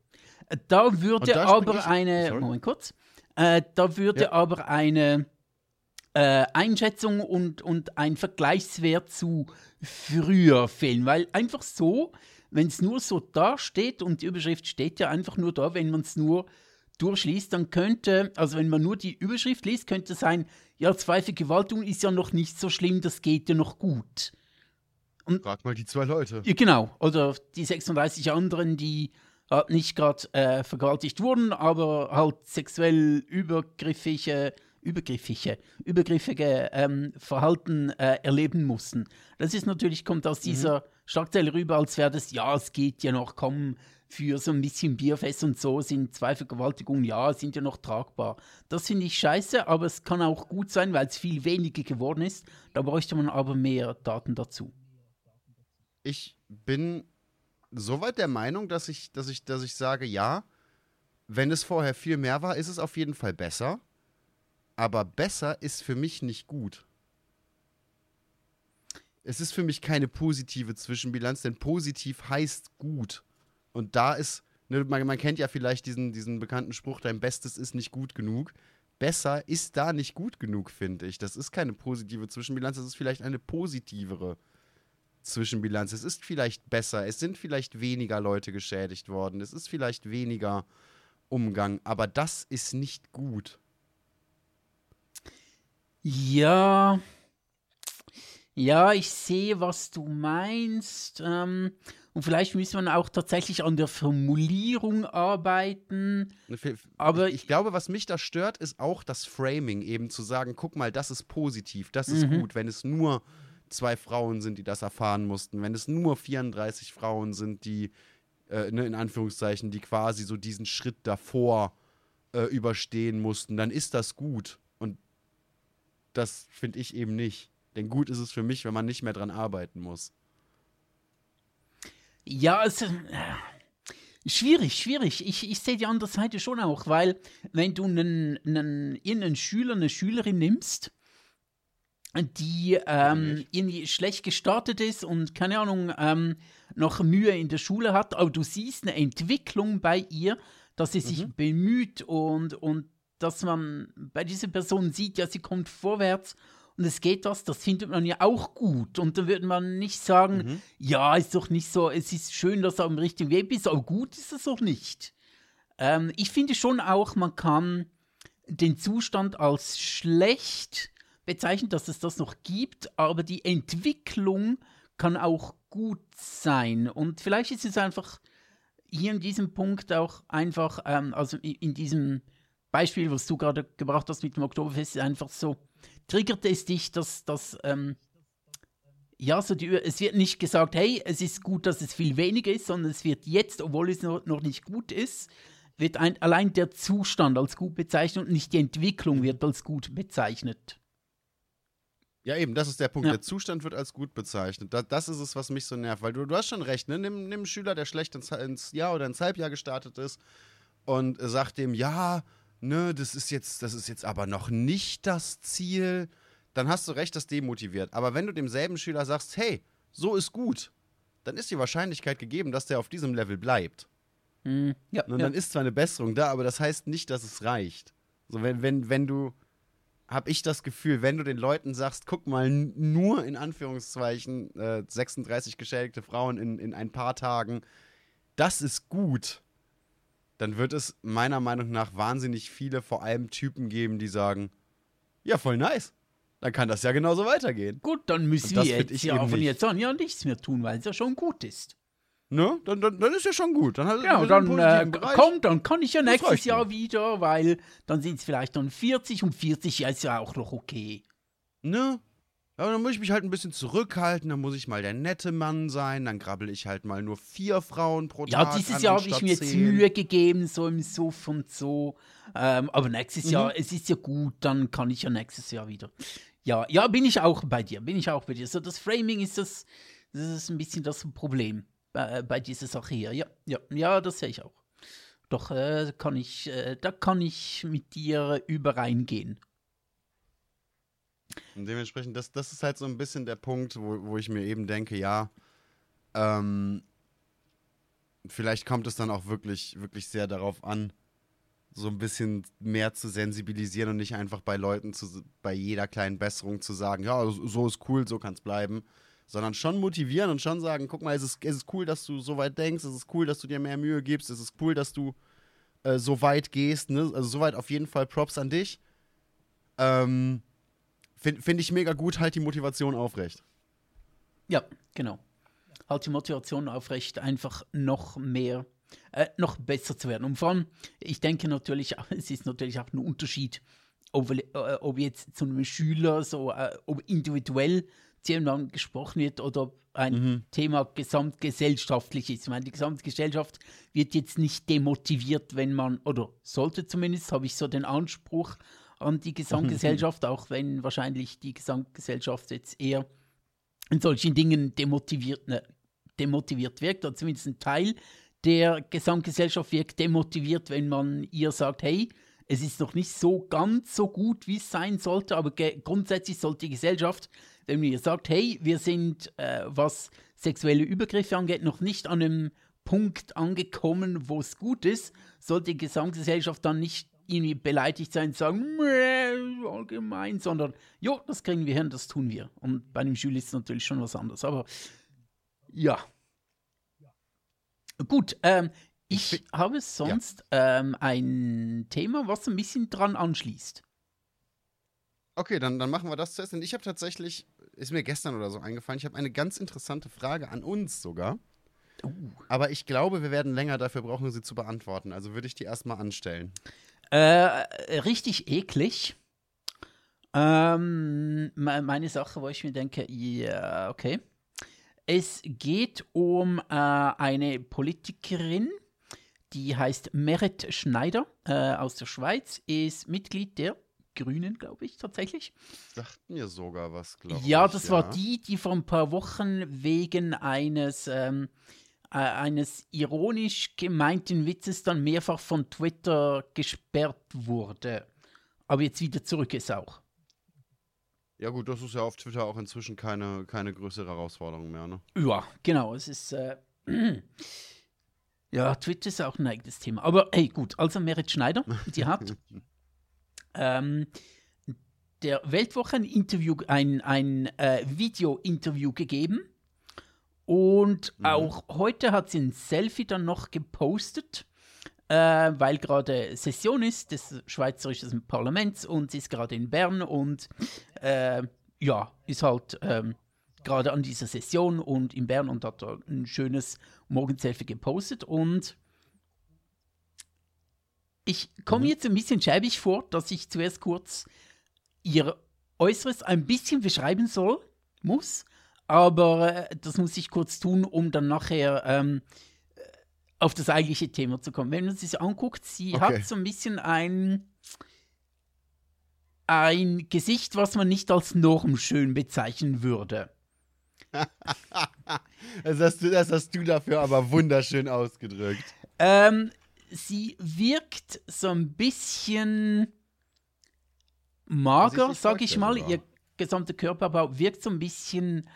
Äh, Da würde da aber ich- eine, sorry. Moment kurz, äh, da würde Ja. aber eine äh, Einschätzung und, und ein Vergleichswert zu früher fehlen, weil einfach so, wenn es nur so da steht und die Überschrift steht ja einfach nur da, wenn man es nur durchliest, dann könnte, also wenn man nur die Überschrift liest, könnte sein, ja, zwei Vergewaltigungen ist ja noch nicht so schlimm, das geht ja noch gut. Frag mal die zwei Leute. Ja, genau. Oder die 36 anderen, die halt nicht gerade äh, vergewaltigt wurden, aber halt sexuell übergriffige, übergriffige, übergriffige ähm, Verhalten äh, erleben mussten. Das ist natürlich, kommt aus dieser Schlagzeile rüber, als wäre das, ja, es geht ja noch, komm, für so ein bisschen Bierfest und so sind zwei Vergewaltigungen, ja, sind ja noch tragbar. Das finde ich scheiße, aber es kann auch gut sein, weil es viel weniger geworden ist. Da bräuchte man aber mehr Daten dazu. ich bin soweit der Meinung, dass ich, dass ich, dass ich sage, ja, wenn es vorher viel mehr war, ist es auf jeden Fall besser. Aber besser ist für mich nicht gut. Es ist für mich keine positive Zwischenbilanz, denn positiv heißt gut. Und da ist, ne, man, man kennt ja vielleicht diesen, diesen bekannten Spruch, dein Bestes ist nicht gut genug. Besser ist da nicht gut genug, finde ich. Das ist keine positive Zwischenbilanz, das ist vielleicht eine positivere Zwischenbilanz. Es ist vielleicht besser, es sind vielleicht weniger Leute geschädigt worden, es ist vielleicht weniger Umgang, aber das ist nicht gut. Ja. Ja, ich sehe, was du meinst. Ähm, und vielleicht müsste man auch tatsächlich an der Formulierung arbeiten. Aber ich, ich glaube, was mich da stört, ist auch das Framing, eben zu sagen, guck mal, das ist positiv, das ist Mhm. gut, wenn es nur zwei Frauen sind, die das erfahren mussten, wenn es nur 34 Frauen sind, die, äh, ne, in Anführungszeichen, die quasi so diesen Schritt davor äh, überstehen mussten, dann ist das gut. Und das finde ich eben nicht. Denn gut ist es für mich, wenn man nicht mehr dran arbeiten muss. Ja, es äh, schwierig, schwierig. Ich, ich sehe die andere Seite schon auch, weil wenn du einen, einen, einen Schüler, eine Schülerin nimmst, die ähm, irgendwie schlecht gestartet ist und keine Ahnung, ähm, noch Mühe in der Schule hat, aber du siehst eine Entwicklung bei ihr, dass sie sich Mhm. bemüht und, und dass man bei dieser Person sieht, ja, sie kommt vorwärts und es geht was, das findet man ja auch gut. Und dann würde man nicht sagen, Mhm. ja, ist doch nicht so, es ist schön, dass er am richtigen Weg ist, aber gut ist es auch nicht. Ähm, ich finde schon auch, man kann den Zustand als schlecht bezeichnen, dass es das noch gibt, aber die Entwicklung kann auch gut sein. Und vielleicht ist es einfach hier in diesem Punkt auch einfach, ähm, also in, in diesem Beispiel, was du gerade gebracht hast mit dem Oktoberfest, ist einfach so, triggert es dich, dass das, ähm, ja, so die, es wird nicht gesagt, hey, es ist gut, dass es viel weniger ist, sondern es wird jetzt, obwohl es noch, noch nicht gut ist, wird ein, allein der Zustand als gut bezeichnet und nicht die Entwicklung wird als gut bezeichnet. Ja, eben, das ist der Punkt. Ja. Der Zustand wird als gut bezeichnet. Da, das ist es, was mich so nervt. Weil du, du hast schon recht, ne? Nimm, nimm einen Schüler, der schlecht ins, ins Jahr oder ins Halbjahr gestartet ist und äh, sagt dem, ja, ne, das ist jetzt, das ist jetzt aber noch nicht das Ziel. Dann hast du recht, das demotiviert. Aber wenn du demselben Schüler sagst, hey, so ist gut, dann ist die Wahrscheinlichkeit gegeben, dass der auf diesem Level bleibt. Hm, ja, Und ja. dann ist zwar eine Besserung da, aber das heißt nicht, dass es reicht. So, wenn, wenn, wenn du, habe ich das Gefühl, wenn du den Leuten sagst, guck mal, nur in Anführungszeichen äh, 36 geschädigte Frauen in, in ein paar Tagen, das ist gut, dann wird es meiner Meinung nach wahnsinnig viele, vor allem Typen geben, die sagen, ja, voll nice. Dann kann das ja genauso weitergehen. Gut, dann müssen wir jetzt ja eben von jetzt an ja nichts mehr tun, weil es ja schon gut ist. Ne? Dann, dann, dann ist ja schon gut. Dann, hat- Ja, dann äh, positiven Bereich. komm, dann kann ich ja Das nächstes Jahr mir. wieder, weil dann sind es vielleicht dann 40 und 40 ja ist ja auch noch okay. Ne? Aber dann muss ich mich halt ein bisschen zurückhalten, dann muss ich mal der nette Mann sein, dann grabbel ich halt mal nur vier Frauen pro Ja, Tag. dieses an, Jahr habe ich mir jetzt. Mühe gegeben, so im Suff und so. Ähm, aber nächstes Mhm. Jahr, es ist ja gut, dann kann ich ja nächstes Jahr wieder. Ja, ja, bin ich auch bei dir, bin ich auch bei dir. So, das Framing ist das, das ist ein bisschen das Problem bei, bei dieser Sache hier. Ja, ja, ja, das sehe ich auch. Doch, äh, kann ich, äh, da kann ich mit dir übereingehen. Und dementsprechend, das, das ist halt so ein bisschen der Punkt, wo, wo ich mir eben denke, ja, ähm, vielleicht kommt es dann auch wirklich, wirklich sehr darauf an, so ein bisschen mehr zu sensibilisieren und nicht einfach bei Leuten zu, bei jeder kleinen Besserung zu sagen, ja, so so ist cool, so kann es bleiben. Sondern schon motivieren und schon sagen, guck mal, es ist, es ist cool, dass du so weit denkst, es ist cool, dass du dir mehr Mühe gibst, es ist cool, dass du äh, so weit gehst, ne? Also soweit auf jeden Fall Props an dich. Ähm, Finde find ich mega gut, halt die Motivation aufrecht. Ja, genau. Halt die Motivation aufrecht, einfach noch mehr, äh, noch besser zu werden. Und vor allem, ich denke natürlich, es ist natürlich auch ein Unterschied, ob, äh, ob jetzt zu einem Schüler so, äh, ob individuell jemandem gesprochen wird oder ob ein Thema gesamtgesellschaftlich ist. Ich meine, die Gesamtgesellschaft wird jetzt nicht demotiviert, wenn man, oder sollte zumindest, habe ich so den Anspruch an die Gesamtgesellschaft, auch wenn wahrscheinlich die Gesamtgesellschaft jetzt eher in solchen Dingen demotiviert, ne, demotiviert wirkt, oder zumindest ein Teil der Gesamtgesellschaft wirkt demotiviert, wenn man ihr sagt, hey, es ist noch nicht so ganz so gut, wie es sein sollte, aber grundsätzlich sollte die Gesellschaft, wenn man ihr sagt, hey, wir sind, äh, was sexuelle Übergriffe angeht, noch nicht an einem Punkt angekommen, wo es gut ist, sollte die Gesamtgesellschaft dann nicht irgendwie beleidigt sein und sagen, "Mäh, allgemein, sondern, jo, das kriegen wir hin, das tun wir. Und bei einem Schüler ist es natürlich schon was anderes, aber ja. Gut, ähm, ich habe sonst ähm, ein Thema, was ein bisschen dran anschließt. Okay, dann, dann machen wir das zuerst. Und ich habe tatsächlich, ist mir gestern oder so eingefallen, ich habe eine ganz interessante Frage an uns sogar. Aber ich glaube, wir werden länger dafür brauchen, sie zu beantworten. Also würde ich die erstmal anstellen. Äh, richtig eklig. Ähm, me- meine Sache, wo ich mir denke, ja, okay. Es geht um äh, eine Politikerin, die heißt Merit Schneider äh, aus der Schweiz, ist Mitglied der Grünen, glaube ich, tatsächlich. Sagt mir sogar was, glaube ich. Ja, das war die, die vor ein paar Wochen wegen eines, ähm, äh, eines ironisch gemeinten Witzes dann mehrfach von Twitter gesperrt wurde. Aber jetzt wieder zurück ist auch. Ja, gut, das ist ja auf Twitter auch inzwischen keine, keine größere Herausforderung mehr, ne? Ja, genau. Es ist. Äh, ja, Twitter ist auch ein eigenes Thema. Aber hey, gut. Also Merit Schneider, die hat ähm, der Weltwoche ein Interview, ein, ein äh, Video-Interview gegeben. Und auch heute hat sie ein Selfie dann noch gepostet, äh, weil gerade Session ist des Schweizerischen Parlaments und sie ist gerade in Bern und äh, ja, ist halt ähm, gerade an dieser Session und in Bern und hat da ein schönes Morgenselfie gepostet und ich komme Mhm. jetzt ein bisschen schäbig vor, dass ich zuerst kurz ihr Äußeres ein bisschen beschreiben soll, muss, aber äh, das muss ich kurz tun, um dann nachher ähm, äh, auf das eigentliche Thema zu kommen. Wenn man sich anguckt, sie Okay. hat so ein bisschen ein ein Gesicht, was man nicht als normschön bezeichnen würde. Das hast, du, das hast du dafür aber wunderschön ausgedrückt. Ähm, sie wirkt so ein bisschen mager, sag ich mal. sogar. Ihr gesamter Körperbau wirkt so ein bisschen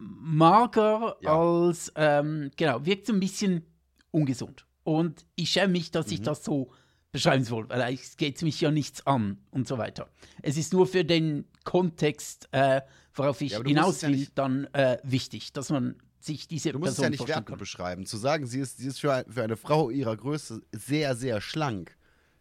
mager Ja. als, ähm, genau, wirkt so ein bisschen ungesund. Und ich schäme mich, dass Mhm. ich das so beschreiben soll, weil es geht mich ja nichts an und so weiter. Es ist nur für den Kontext, äh, worauf ich Ja, hinaus es ja will, nicht- dann äh, wichtig, dass man sich diese Du musst es Person ja nicht wertend beschreiben. Zu sagen, sie ist, sie ist für, ein, für eine Frau ihrer Größe sehr, sehr schlank,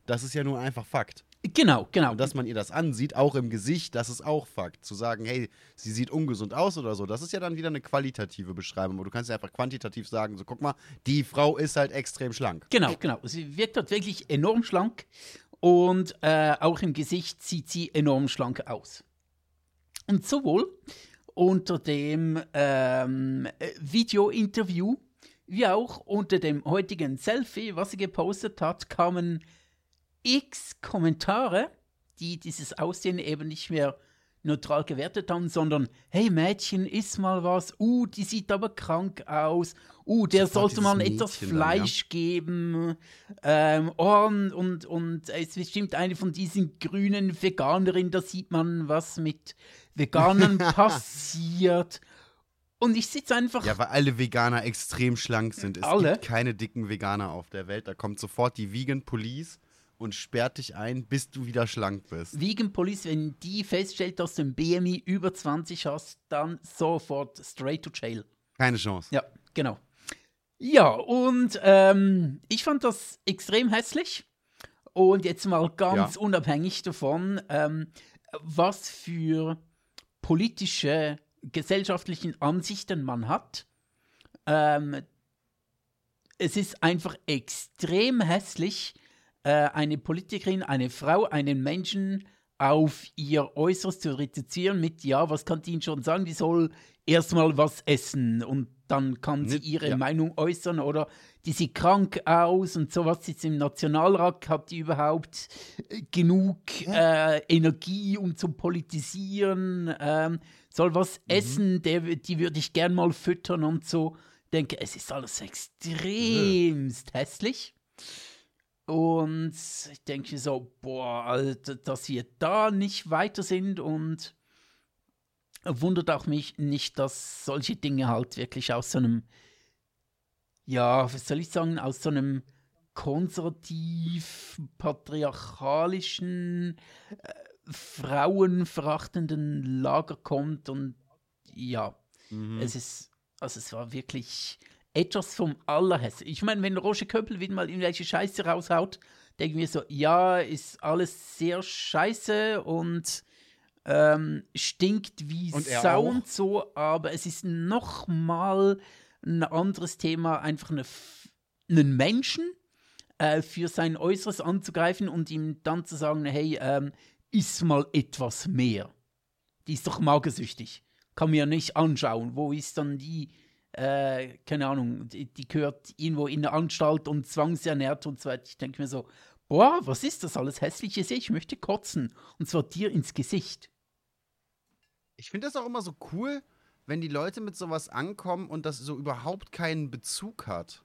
das ist ja nur einfach Fakt. Genau, genau. Und dass man ihr das ansieht, auch im Gesicht, das ist auch Fakt. Zu sagen, hey, sie sieht ungesund aus oder so, das ist ja dann wieder eine qualitative Beschreibung. Aber du kannst ja einfach quantitativ sagen, so guck mal, die Frau ist halt extrem schlank. Genau, genau. Sie wirkt dort wirklich enorm schlank und äh, auch im Gesicht sieht sie enorm schlank aus. Und sowohl unter dem ähm, äh, Video-Interview wie auch unter dem heutigen Selfie, was sie gepostet hat, kamen x Kommentare, die dieses Aussehen eben nicht mehr neutral gewertet haben, sondern hey Mädchen, iss mal was, uh, die sieht aber krank aus, uh, der Sofort sollte dieses etwas Mädchen dann, ja. Fleisch geben, ähm, oh, und, und, und es ist bestimmt eine von diesen grünen Veganerinnen, da sieht man, was mit Veganern passiert. Und ich sitze einfach Ja, weil alle Veganer extrem schlank sind. Es Alle? gibt keine dicken Veganer auf der Welt. Da kommt sofort die Vegan Police und sperrt dich ein, bis du wieder schlank bist. Vegan Police, wenn die feststellt, dass du ein BMI über 20 hast, dann sofort straight to jail. Keine Chance. Ja, genau. Ja, und ähm, ich fand das extrem hässlich. Und jetzt mal ganz Ja. unabhängig davon, ähm, was für politische, gesellschaftlichen Ansichten man hat. Ähm, es ist einfach extrem hässlich, eine Politikerin, eine Frau, einen Menschen auf ihr Äußeres zu reduzieren mit, ja, was kann die Ihnen schon sagen? Die soll erstmal was essen und dann kann sie ihre ja. Meinung äußern oder die sieht krank aus und sowas sitzt im Nationalrat, hat die überhaupt äh, genug äh, Energie, um zu politisieren, ähm, soll was essen, der, die würde ich gern mal füttern und so. Denke, es ist alles extremst hässlich. Und ich denke so, boah, Alter, dass wir da nicht weiter sind und wundert auch mich nicht, dass solche Dinge halt wirklich aus so einem, ja, was soll ich sagen, aus so einem konservativ, patriarchalischen, äh, frauenverachtenden Lager kommt und ja, Mhm. es ist, also es war wirklich etwas vom Allerhässlichen. Ich meine, wenn Roger Köppel wieder mal irgendwelche Scheiße raushaut, denken wir so, ja, ist alles sehr scheiße und ähm, stinkt wie Und Sau auch. und so, aber es ist noch mal ein anderes Thema, einfach eine, einen Menschen äh, für sein Äußeres anzugreifen und ihm dann zu sagen, hey, ähm, iss mal etwas mehr. Die ist doch magersüchtig. Kann mir nicht anschauen. Wo ist dann die, äh, keine Ahnung, die, die gehört irgendwo in der Anstalt und zwangsernährt und so weiter. Ich denke mir so, boah, was ist das alles Hässliches? Ich möchte kotzen. Und zwar dir ins Gesicht. Ich finde das auch immer so cool, wenn die Leute mit sowas ankommen und das so überhaupt keinen Bezug hat.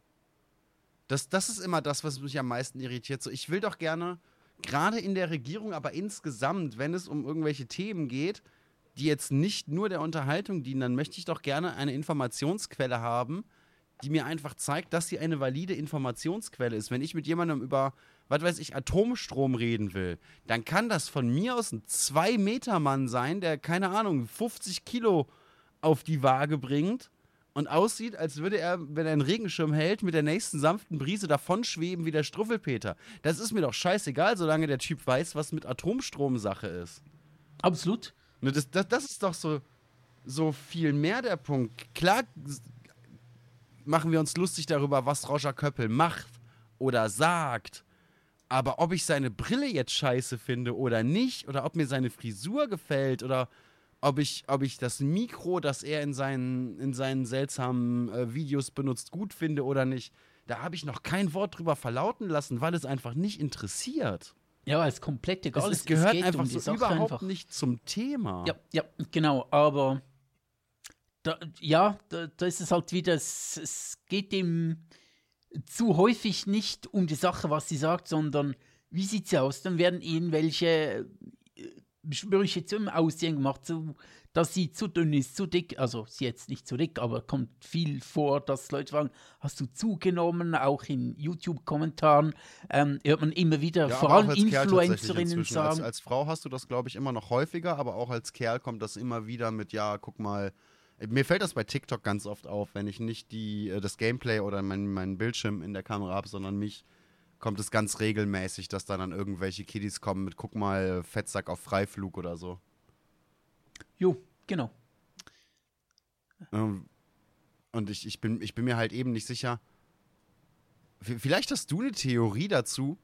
Das, das ist immer das, was mich am meisten irritiert. So, ich will doch gerne, gerade in der Regierung, aber insgesamt, wenn es um irgendwelche Themen geht, die jetzt nicht nur der Unterhaltung dienen, dann möchte ich doch gerne eine Informationsquelle haben, die mir einfach zeigt, dass sie eine valide Informationsquelle ist. Wenn ich mit jemandem über, was weiß ich, Atomstrom reden will, dann kann das von mir aus ein 2-Meter-Mann sein, der, keine Ahnung, 50 Kilo auf die Waage bringt und aussieht, als würde er, wenn er einen Regenschirm hält, mit der nächsten sanften Brise davonschweben wie der Struffelpeter. Das ist mir doch scheißegal, solange der Typ weiß, was mit Atomstrom Sache ist. Absolut. Ne, das, das, das ist doch so, so viel mehr der Punkt. Klar machen wir uns lustig darüber, was Roger Köppel macht oder sagt. Aber ob ich seine Brille jetzt scheiße finde oder nicht, oder ob mir seine Frisur gefällt, oder ob ich, ob ich das Mikro, das er in seinen, in seinen seltsamen äh, Videos benutzt, gut finde oder nicht, da habe ich noch kein Wort drüber verlauten lassen, weil es einfach nicht interessiert. Ja, es ist komplett egal. Es, es gehört es einfach um so überhaupt einfach. nicht zum Thema. Ja, ja, genau, aber da, ja, da, da, ist es halt wieder, es, es geht dem zu häufig nicht um die Sache, was sie sagt, sondern wie sieht sie aus? Dann werden irgendwelche äh, Sprüche zum Aussehen gemacht, so, dass sie zu dünn ist, zu dick. Also sie jetzt nicht zu dick, aber kommt viel vor, dass Leute fragen, hast du zugenommen? Auch in YouTube-Kommentaren ähm, hört man immer wieder, ja, vor allem Influencerinnen sagen. Als, als Frau hast du das, glaube ich, immer noch häufiger, aber auch als Kerl kommt das immer wieder mit, ja, guck mal, mir fällt das bei TikTok ganz oft auf, wenn ich nicht die, äh, das Gameplay oder meinen mein Bildschirm in der Kamera habe, sondern mich, kommt es ganz regelmäßig, dass da dann irgendwelche Kiddies kommen mit, guck mal, Fettsack auf Freiflug oder so. Jo, genau. Ähm, und ich, ich, bin, ich bin mir halt eben nicht sicher. Vielleicht hast du eine Theorie dazu.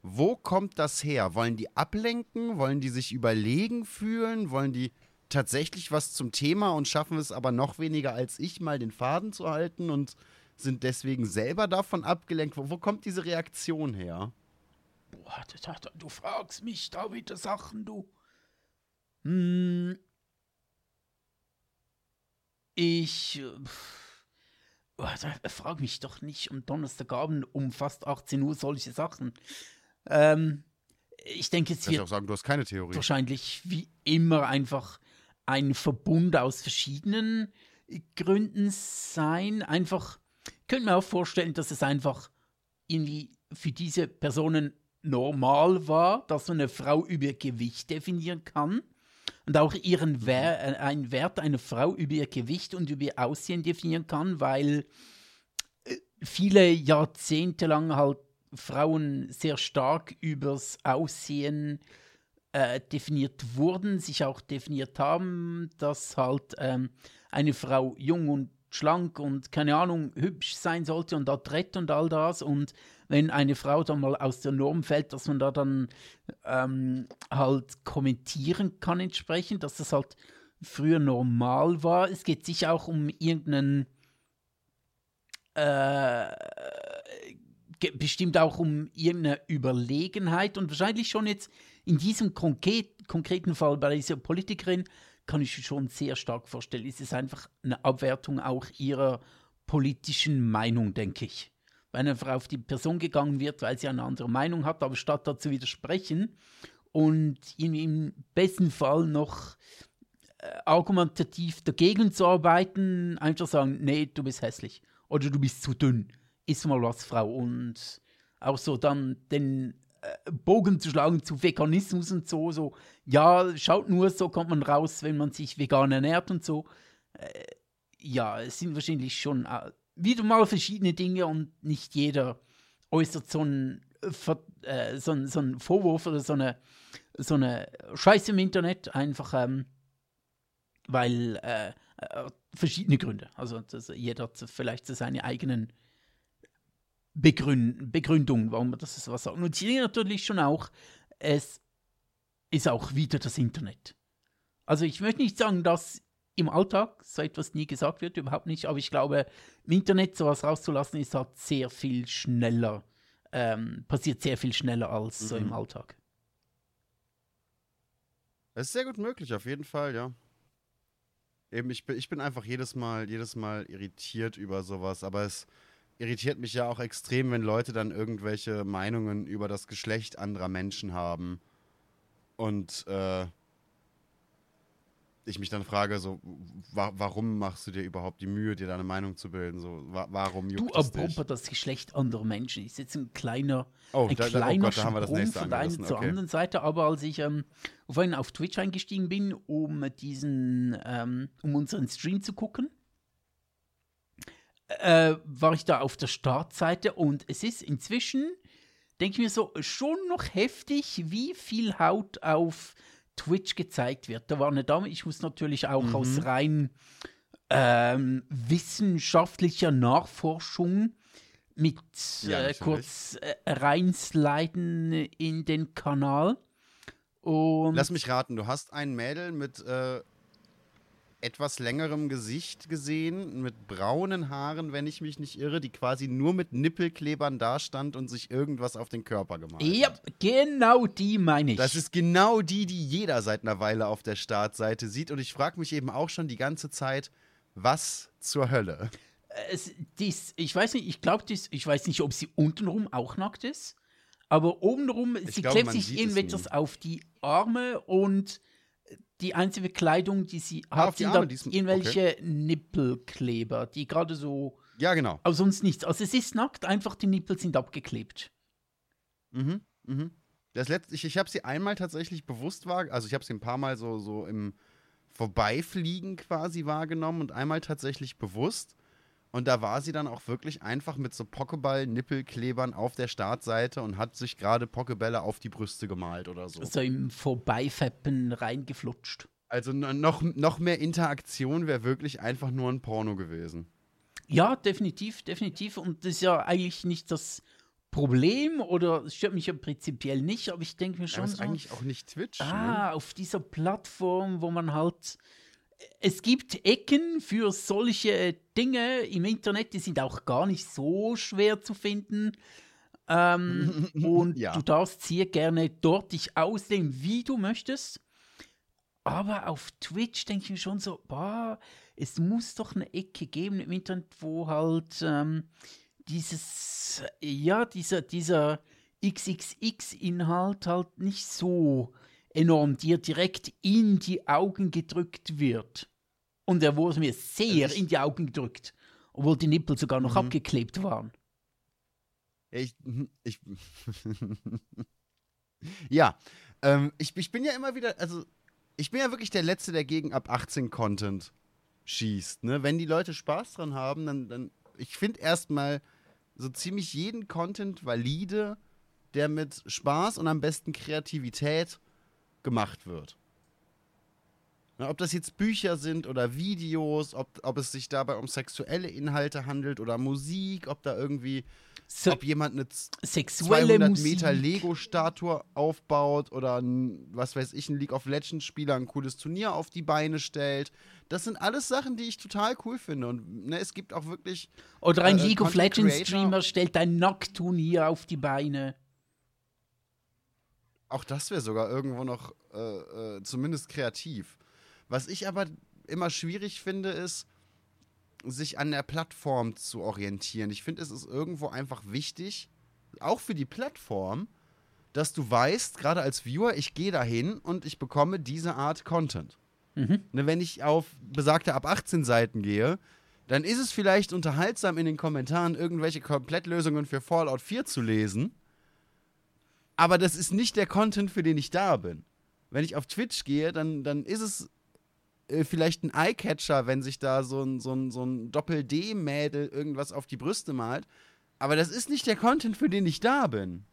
Wo kommt das her? Wollen die ablenken? Wollen die sich überlegen fühlen? Wollen die tatsächlich was zum Thema und schaffen es aber noch weniger als ich, mal den Faden zu halten und sind deswegen selber davon abgelenkt. Wo, wo kommt diese Reaktion her? Boah, du fragst mich da wieder Sachen, du. Hm. Ich. Äh, oh, frag mich doch nicht um Donnerstagabend um fast 18 Uhr solche Sachen. Ähm, ich denke, es wird auch sagen, du hast keine Theorie. wahrscheinlich wie immer einfach ein Verbund aus verschiedenen Gründen sein. Einfach, könnte mir auch vorstellen, dass es einfach irgendwie für diese Personen normal war, dass so eine Frau über Gewicht definieren kann und auch ihren Wer äh, einen Wert einer Frau über ihr Gewicht und über ihr Aussehen definieren kann, weil äh, viele Jahrzehnte lang halt Frauen sehr stark übers Aussehen äh, definiert wurden, sich auch definiert haben, dass halt ähm, eine Frau jung und schlank und keine Ahnung hübsch sein sollte und adrett und all das und wenn eine Frau dann mal aus der Norm fällt, dass man da dann ähm, halt kommentieren kann entsprechend, dass das halt früher normal war. Es geht sicher auch um irgendeinen äh, bestimmt auch um irgendeine Überlegenheit und wahrscheinlich schon jetzt in diesem konkret, konkreten Fall bei dieser Politikerin kann ich schon sehr stark vorstellen, ist es einfach eine Abwertung auch ihrer politischen Meinung, denke ich. Wenn einfach auf die Person gegangen wird, weil sie eine andere Meinung hat, aber statt dazu widersprechen und im besten Fall noch äh, argumentativ dagegen zu arbeiten, einfach sagen, nee, du bist hässlich oder du bist zu dünn, ist mal was, Frau. Und auch so dann den Bogen zu schlagen zu Veganismus und so, so, ja, schaut nur, so kommt man raus, wenn man sich vegan ernährt und so. Äh, ja, es sind wahrscheinlich schon äh, wieder mal verschiedene Dinge und nicht jeder äußert so einen, äh, so, so einen Vorwurf oder so eine, so eine Scheiße im Internet, einfach ähm, weil äh, äh, verschiedene Gründe. Also jeder hat vielleicht seine eigenen Begründ Begründung, warum man das was sagt. Und hier natürlich schon auch, es ist auch wieder das Internet. Also ich möchte nicht sagen, dass im Alltag so etwas nie gesagt wird, überhaupt nicht, aber ich glaube, im Internet sowas rauszulassen ist halt sehr viel schneller, ähm, passiert sehr viel schneller als so im Mhm. Alltag. Das ist sehr gut möglich, auf jeden Fall, ja. Eben, ich bin, ich bin einfach jedes Mal, jedes Mal irritiert über sowas, aber es irritiert mich ja auch extrem, wenn Leute dann irgendwelche Meinungen über das Geschlecht anderer Menschen haben. Und äh, ich mich dann frage, so, wa warum machst du dir überhaupt die Mühe, dir deine Meinung zu bilden? So, wa warum Du, juckt dich? apropos das Geschlecht anderer Menschen, ist jetzt ein kleiner, Oh, ein da, da, oh kleiner Gott, da haben wir das Sprung nächste von der einen angerissen. zur Okay. anderen Seite, aber als ich ähm, vorhin auf Twitch eingestiegen bin, um diesen, ähm, um unseren Stream zu gucken, äh, war ich da auf der Startseite und es ist inzwischen, denke ich mir so, schon noch heftig, wie viel Haut auf Twitch gezeigt wird. Da war eine Dame, ich muss natürlich auch Mhm. aus rein ähm, wissenschaftlicher Nachforschung mit Ja, äh, kurz äh, reinsliden in den Kanal. Und Lass mich raten, du hast ein Mädel mit äh, etwas längerem Gesicht gesehen, mit braunen Haaren, wenn ich mich nicht irre, die quasi nur mit Nippelklebern dastand und sich irgendwas auf den Körper gemalt ja, hat. genau die meine ich. Das ist genau die, die jeder seit einer Weile auf der Startseite sieht. Und ich frage mich eben auch schon die ganze Zeit, was zur Hölle? es, dies, ich weiß nicht, ich glaube, ich weiß nicht, ob sie untenrum auch nackt ist, aber obenrum, sie glaube, klebt sich irgendetwas auf die Arme und die einzige Kleidung, die sie Ah, hat, die sind dann irgendwelche Nippelkleber, die gerade so, Ja, genau. aber sonst nichts. Also es ist nackt, einfach die Nippel sind abgeklebt. Mhm, mhm. Das letzte, ich, ich habe sie einmal tatsächlich bewusst wahr, also ich habe sie ein paar Mal so, so im Vorbeifliegen quasi wahrgenommen und einmal tatsächlich bewusst. Und da war sie dann auch wirklich einfach mit so Pokéball-Nippelklebern auf der Startseite und hat sich gerade Pokébälle auf die Brüste gemalt oder so. So im Vorbeifeppen reingeflutscht. Also noch, noch mehr Interaktion wäre wirklich einfach nur ein Porno gewesen. Ja, definitiv, definitiv. Und das ist ja eigentlich nicht das Problem oder es stört mich ja prinzipiell nicht, aber ich denke mir schon ist so, eigentlich auch nicht Twitch. Ne? ah, auf dieser Plattform, wo man halt es gibt Ecken für solche Dinge im Internet, die sind auch gar nicht so schwer zu finden. Ähm, und Ja. du darfst sehr gerne dort dich ausleben, wie du möchtest. Aber auf Twitch denke ich mir schon so, boah, es muss doch eine Ecke geben im Internet, wo halt ähm, dieses, ja, dieser, dieser XXX-Inhalt halt nicht so enorm dir direkt in die Augen gedrückt wird. Und er wurde mir sehr in die Augen gedrückt, obwohl die Nippel sogar noch Mhm. abgeklebt waren. Ja, ich. ich ja, ähm, ich, ich bin ja immer wieder, also ich bin ja wirklich der Letzte, der gegen ab 18 Content schießt. Ne? Wenn die Leute Spaß dran haben, dann, dann ich finde erstmal so ziemlich jeden Content valide, der mit Spaß und am besten Kreativität gemacht wird. Ne, ob das jetzt Bücher sind oder Videos, ob, ob es sich dabei um sexuelle Inhalte handelt oder Musik, ob da irgendwie So, ob jemand eine sexuelle 200 Musik. Meter Lego-Statue aufbaut oder ein, was weiß ich, ein League of Legends-Spieler ein cooles Turnier auf die Beine stellt. Das sind alles Sachen, die ich total cool finde. Und ne, es gibt auch wirklich. Oder ein äh, League of Content Legends Creator- Streamer stellt ein Nacktturnier auf die Beine. Auch das wäre sogar irgendwo noch äh, äh, zumindest kreativ. Was ich aber immer schwierig finde, ist, sich an der Plattform zu orientieren. Ich finde, es ist irgendwo einfach wichtig, auch für die Plattform, dass du weißt, gerade als Viewer, ich gehe dahin und ich bekomme diese Art Content. Mhm. Ne, wenn ich auf besagte ab 18 Seiten gehe, dann ist es vielleicht unterhaltsam in den Kommentaren irgendwelche Komplettlösungen für Fallout 4 zu lesen. Aber das ist nicht der Content, für den ich da bin. Wenn ich auf Twitch gehe, dann, dann ist es äh, vielleicht ein Eyecatcher, wenn sich da so ein, so ein, so ein Doppel-D-Mädel irgendwas auf die Brüste malt. Aber das ist nicht der Content, für den ich da bin.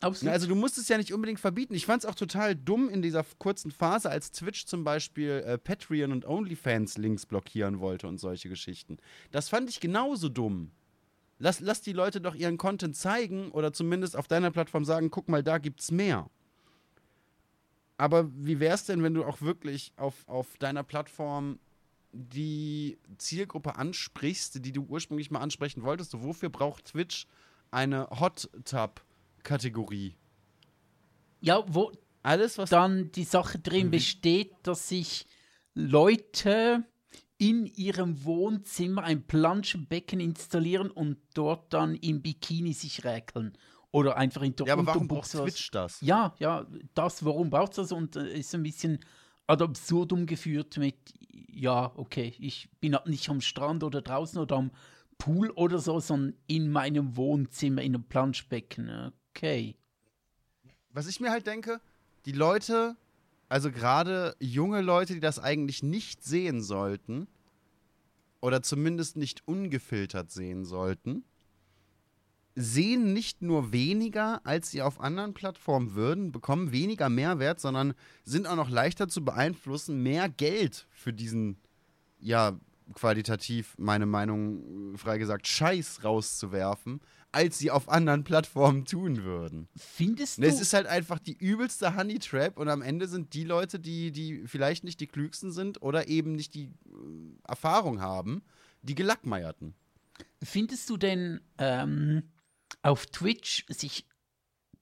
Absolut. Also du musst es ja nicht unbedingt verbieten. Ich fand es auch total dumm in dieser kurzen Phase, als Twitch zum Beispiel äh, Patreon und OnlyFans-Links blockieren wollte und solche Geschichten. Das fand ich genauso dumm. Lass, lass die Leute doch ihren Content zeigen oder zumindest auf deiner Plattform sagen, guck mal, da gibt's mehr. Aber wie wäre es denn, wenn du auch wirklich auf, auf deiner Plattform die Zielgruppe ansprichst, die du ursprünglich mal ansprechen wolltest? So, wofür braucht Twitch eine Hot Tub-Kategorie? Ja, wo Alles, was. dann die Sache drin Mhm. besteht, dass sich Leute in ihrem Wohnzimmer ein Planschenbecken installieren und dort dann im Bikini sich räkeln. Oder einfach in der ja, aber warum braucht Twitch das? Ja, ja, das, warum braucht es das? Und äh, ist ein bisschen ad absurdum geführt mit, ja, okay, ich bin halt nicht am Strand oder draußen oder am Pool oder so, sondern in meinem Wohnzimmer in einem Planschbecken. Okay. Was ich mir halt denke, die Leute, also gerade junge Leute, die das eigentlich nicht sehen sollten, oder zumindest nicht ungefiltert sehen sollten, sehen nicht nur weniger, als sie auf anderen Plattformen würden, bekommen weniger Mehrwert, sondern sind auch noch leichter zu beeinflussen, mehr Geld für diesen, ja, qualitativ, meine Meinung äh, frei gesagt, Scheiß rauszuwerfen, als sie auf anderen Plattformen tun würden. Findest Ne, du? es ist halt einfach die übelste Honey Trap und am Ende sind die Leute, die, die vielleicht nicht die klügsten sind oder eben nicht die äh, Erfahrung haben, die Gelackmeierten. Findest du denn ähm, auf Twitch sich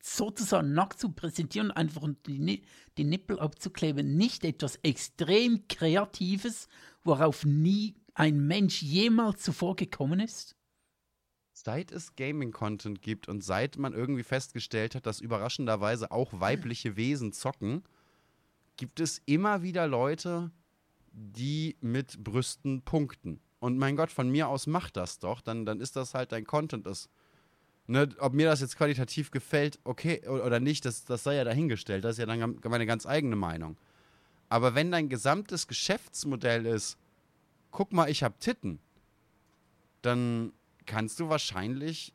sozusagen nackt zu präsentieren, einfach und die, die Nippel abzukleben, nicht etwas extrem Kreatives, worauf nie ein Mensch jemals zuvor gekommen ist? Seit es Gaming-Content gibt und seit man irgendwie festgestellt hat, dass überraschenderweise auch weibliche Wesen zocken, gibt es immer wieder Leute, die mit Brüsten punkten. Und mein Gott, von mir aus macht das doch, dann, dann ist das halt dein Content. Das, ne, ob mir das jetzt qualitativ gefällt, okay, oder nicht, das, das sei ja dahingestellt. Das ist ja dann meine ganz eigene Meinung. Aber wenn dein gesamtes Geschäftsmodell ist, guck mal, ich hab Titten, dann kannst du wahrscheinlich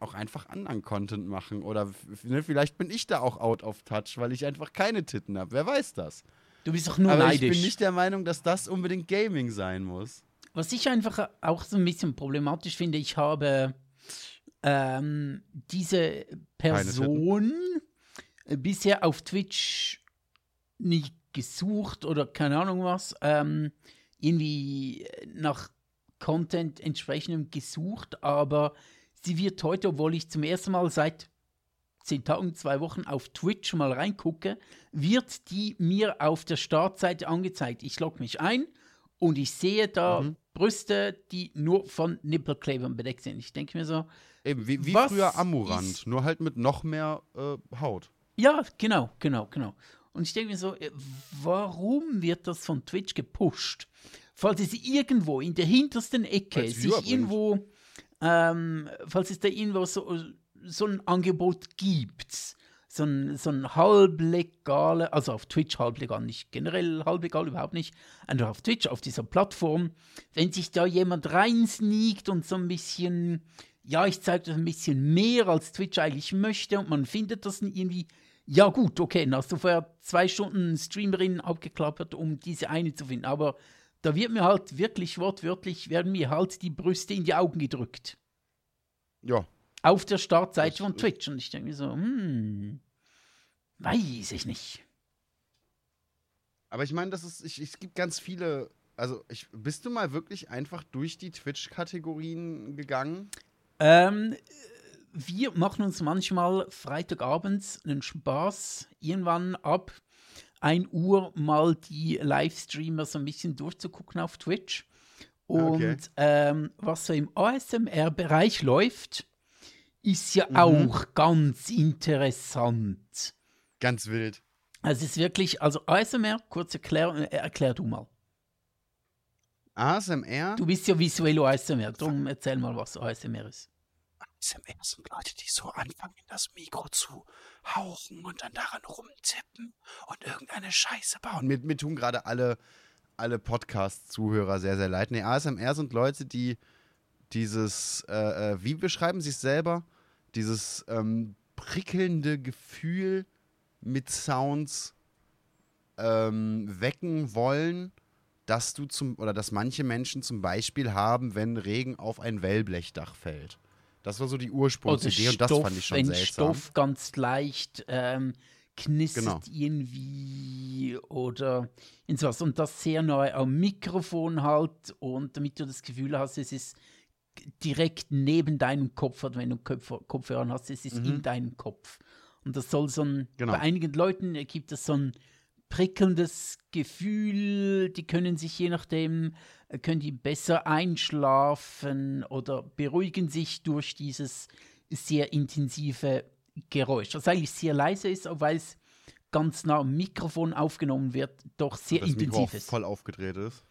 auch einfach anderen Content machen. Oder ne, vielleicht bin ich da auch out of touch, weil ich einfach keine Titten habe. Wer weiß das? Du bist doch nur Aber neidisch. ich bin nicht der Meinung, dass das unbedingt Gaming sein muss. Was ich einfach auch so ein bisschen problematisch finde, ich habe ähm, diese Person bisher auf Twitch nicht gesucht oder keine Ahnung was, ähm, irgendwie nach Content entsprechendem gesucht, aber sie wird heute, obwohl ich zum ersten Mal seit zehn Tagen, zwei Wochen auf Twitch mal reingucke, wird die mir auf der Startseite angezeigt. Ich logge mich ein und ich sehe da Mhm. Brüste, die nur von Nippelklebern bedeckt sind. Ich denke mir so, Eben, wie, wie Was früher Amurant, ist- nur halt mit noch mehr äh, Haut. ja, genau, genau, genau. Und ich denke mir so, äh, warum wird das von Twitch gepusht? Falls es irgendwo in der hintersten Ecke Weil's sich irgendwo, ähm, falls es da irgendwo so, so ein Angebot gibt, so ein, so ein halblegale, also auf Twitch halblegal, nicht generell halblegal, überhaupt nicht, einfach auf Twitch, auf dieser Plattform, wenn sich da jemand reinsneakt und so ein bisschen, ja, ich zeige das ein bisschen mehr, als Twitch eigentlich möchte und man findet das irgendwie, ja gut, okay, dann hast du vorher zwei Stunden Streamerin abgeklappert, um diese eine zu finden, aber da wird mir halt wirklich wortwörtlich, werden mir halt die Brüste in die Augen gedrückt. Ja. Auf der Startseite Das von ist- Twitch. Und ich denke mir so, hm, weiß ich nicht. Aber ich meine, das ist, ich, es gibt ganz viele. Also, ich, bist du mal wirklich einfach durch die Twitch-Kategorien gegangen? Ähm, wir machen uns manchmal Freitagabends einen Spaß, irgendwann ab 1 Uhr mal die Livestreamer so ein bisschen durchzugucken auf Twitch. Und Okay. ähm, was so im ASMR-Bereich läuft, ist ja Mhm. auch ganz interessant. Ganz wild. Also es ist wirklich, also ASMR, kurz erklär, äh, erklär du mal. ASMR? Du bist ja visuell ASMR, darum erzähl mal, was ASMR ist. ASMR sind Leute, die so anfangen, in das Mikro zu hauchen und dann daran rumtippen und irgendeine Scheiße bauen. Und mir, mir tun gerade alle, alle Podcast-Zuhörer sehr, sehr leid. Nee, ASMR sind Leute, die dieses, äh, äh, wie beschreiben sie es selber? Dieses ähm, prickelnde Gefühl mit Sounds ähm, wecken wollen, dass du zum, oder dass manche Menschen zum Beispiel haben, wenn Regen auf ein Wellblechdach fällt. Das war so die Ursprungsidee und das fand ich schon wenn seltsam. Stoff ganz leicht ähm, knistert Genau. irgendwie oder in sowas. Und das sehr neu am Mikrofon halt und damit du das Gefühl hast, es ist direkt neben deinem Kopf, oder wenn du Kopf, Kopfhörer hast, es ist in deinem Kopf. Und das soll so ein, Genau. bei einigen Leuten gibt es so ein prickelndes Gefühl, die können sich je nachdem, äh, können die besser einschlafen oder beruhigen sich durch dieses sehr intensive Geräusch, das eigentlich sehr leise ist, aber weil es ganz nah am Mikrofon aufgenommen wird, doch sehr das Mikro intensiv auch ist. voll aufgedreht ist.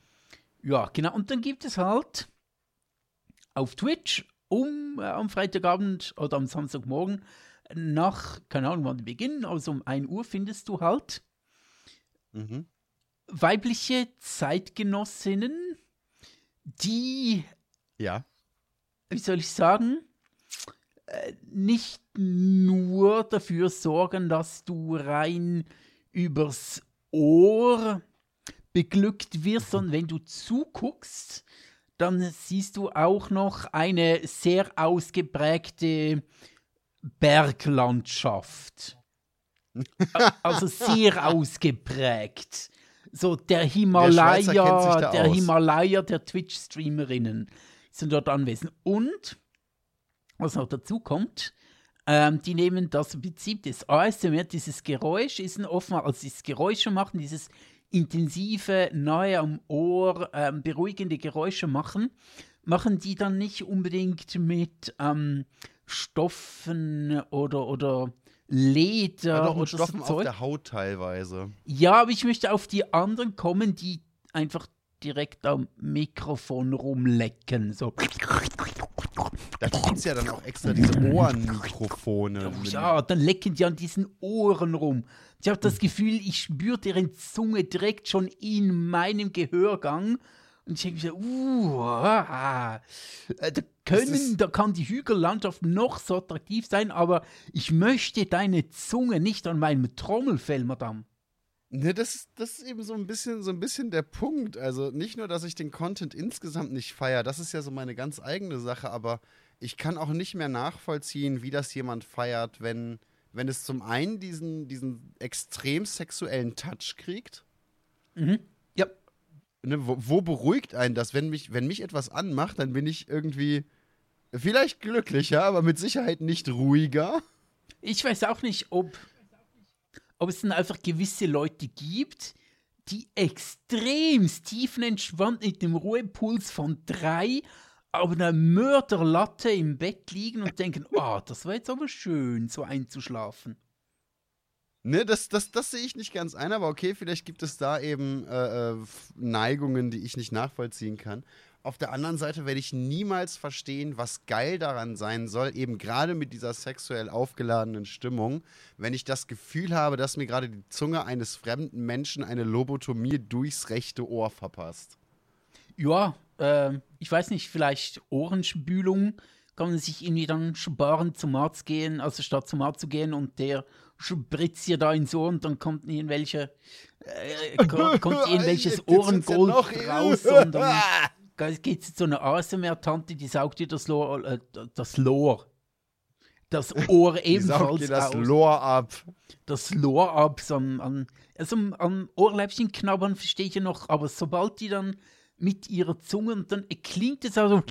Ja, genau. Und dann gibt es halt auf Twitch um äh, am Freitagabend oder am Samstagmorgen nach, keine Ahnung wann die beginnen, also um 1 Uhr findest du halt Mhm. weibliche Zeitgenossinnen, die, Ja. wie soll ich sagen, äh, nicht nur dafür sorgen, dass du rein übers Ohr beglückt wirst, sondern wenn du zuguckst, dann siehst du auch noch eine sehr ausgeprägte Berglandschaft. Also sehr ausgeprägt. So der Himalaya, der aus. Himalaya der Twitch-Streamerinnen sind dort anwesend. Und, was noch dazu kommt, ähm, die nehmen das Prinzip des ASMR, dieses Geräusch, ist oftmals, also dieses Geräusche machen, dieses intensive, nahe am Ohr, ähm, beruhigende Geräusche machen, machen die dann nicht unbedingt mit ähm, Stoffen oder, oder Leder Ja, mit Stoffen auf der Haut teilweise. Ja, aber ich möchte auf die anderen kommen, die einfach direkt am Mikrofon rumlecken. So. Da gibt es ja dann auch extra diese Ohrenmikrofone. Ja, dann lecken die an diesen Ohren rum. Ich habe das Gefühl, ich spüre deren Zunge direkt schon in meinem Gehörgang. Und ich denke mir so, uh, ah, äh, da, können, da kann die Hügellandschaft noch so attraktiv sein, aber ich möchte deine Zunge nicht an meinem Trommelfell, Madame. Ne, das, ist- das ist eben so ein bisschen so ein bisschen der Punkt. Also nicht nur, dass ich den Content insgesamt nicht feiere, das ist ja so meine ganz eigene Sache, aber ich kann auch nicht mehr nachvollziehen, wie das jemand feiert, wenn, wenn es zum einen diesen, diesen extrem sexuellen Touch kriegt. Ja, Ne, wo, wo beruhigt einen das? Wenn mich, wenn mich etwas anmacht, dann bin ich irgendwie vielleicht glücklicher, aber mit Sicherheit nicht ruhiger. Ich weiß auch nicht, ob, ob es dann einfach gewisse Leute gibt, die extrem tiefenentspannt mit dem Ruhepuls von drei auf einer Mörderlatte im Bett liegen und denken, oh, das war jetzt aber schön, so einzuschlafen. Ne, das, das, das sehe ich nicht ganz ein, aber okay, vielleicht gibt es da eben äh, äh, Neigungen, die ich nicht nachvollziehen kann. Auf der anderen Seite werde ich niemals verstehen, was geil daran sein soll, eben gerade mit dieser sexuell aufgeladenen Stimmung, wenn ich das Gefühl habe, dass mir gerade die Zunge eines fremden Menschen eine Lobotomie durchs rechte Ohr verpasst. Ja, ähm, ich weiß nicht, vielleicht Ohrenspülung kann man sich irgendwie dann sparen, zum Arzt gehen, also statt zum Arzt zu gehen und der spritzt dir da ins Ohr und dann kommt irgendwelche, äh, kommt, kommt irgendwelches ja Ohrengold noch- raus und dann geht es zu einer ASMR-Tante, die saugt dir das Lohr, äh, das Lohr, das Ohr Die saugt ebenfalls dir das aus, Lohr ab. das Lohr ab, so am, an, also am Ohrläppchen knabbern verstehe ich ja noch, aber sobald die dann mit ihrer Zunge und dann klingt es also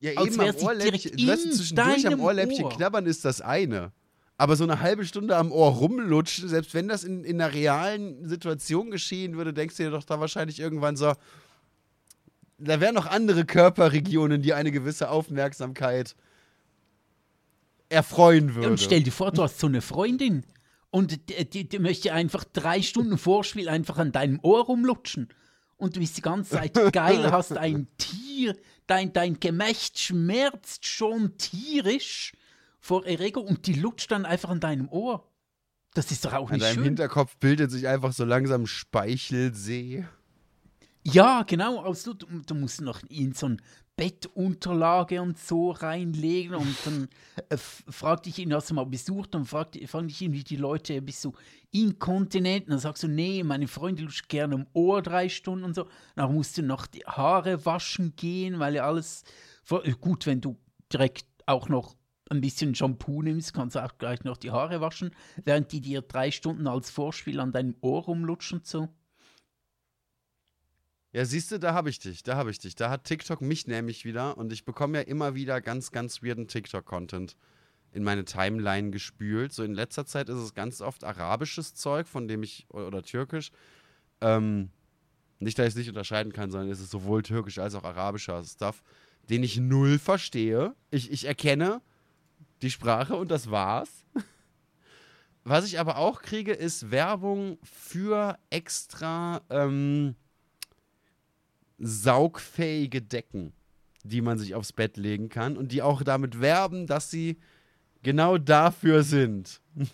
Ja, Als eben am Ohrläppchen, weißt du, zwischendurch am Ohrläppchen Ohr. knabbern ist das eine. Aber so eine halbe Stunde am Ohr rumlutschen, selbst wenn das in, in einer realen Situation geschehen würde, denkst du dir doch da wahrscheinlich irgendwann so, da wären noch andere Körperregionen, die eine gewisse Aufmerksamkeit erfreuen würden. und stell dir vor, du hast so eine Freundin und die, die, die möchte einfach drei Stunden Vorspiel einfach an deinem Ohr rumlutschen. Und du bist die ganze Zeit geil, hast ein Tier, dein, dein Gemächt schmerzt schon tierisch vor Erregung und die lutscht dann einfach an deinem Ohr. Das ist doch auch An nicht deinem schön. Hinterkopf bildet sich einfach so langsam Speichelsee. Ja, genau. Also du, du musst noch in so ein Bettunterlage und so reinlegen und dann äh, f- fragt dich ihn, hast du mal besucht, dann fragt, fragen dich irgendwie die Leute, bist du inkontinent? Und dann sagst du, nee, meine Freundin lutscht gerne am Ohr drei Stunden und so. Dann musst du noch die Haare waschen gehen, weil ja alles, äh, gut, wenn du direkt auch noch ein bisschen Shampoo nimmst, kannst du auch gleich noch die Haare waschen, während die dir drei Stunden als Vorspiel an deinem Ohr rumlutschen so. Ja, siehst du, da habe ich dich, da habe ich dich. Da hat TikTok mich nämlich wieder und ich bekomme ja immer wieder ganz, ganz weirden TikTok-Content in meine Timeline gespült. So in letzter Zeit ist es ganz oft arabisches Zeug, von dem ich, oder türkisch. Ähm, nicht, dass ich es nicht unterscheiden kann, sondern es ist sowohl türkisch als auch arabischer Stuff, den ich null verstehe. Ich, ich erkenne die Sprache und das war's. Was ich aber auch kriege, ist Werbung für extra ähm, saugfähige Decken, die man sich aufs Bett legen kann und die auch damit werben, dass sie genau dafür sind.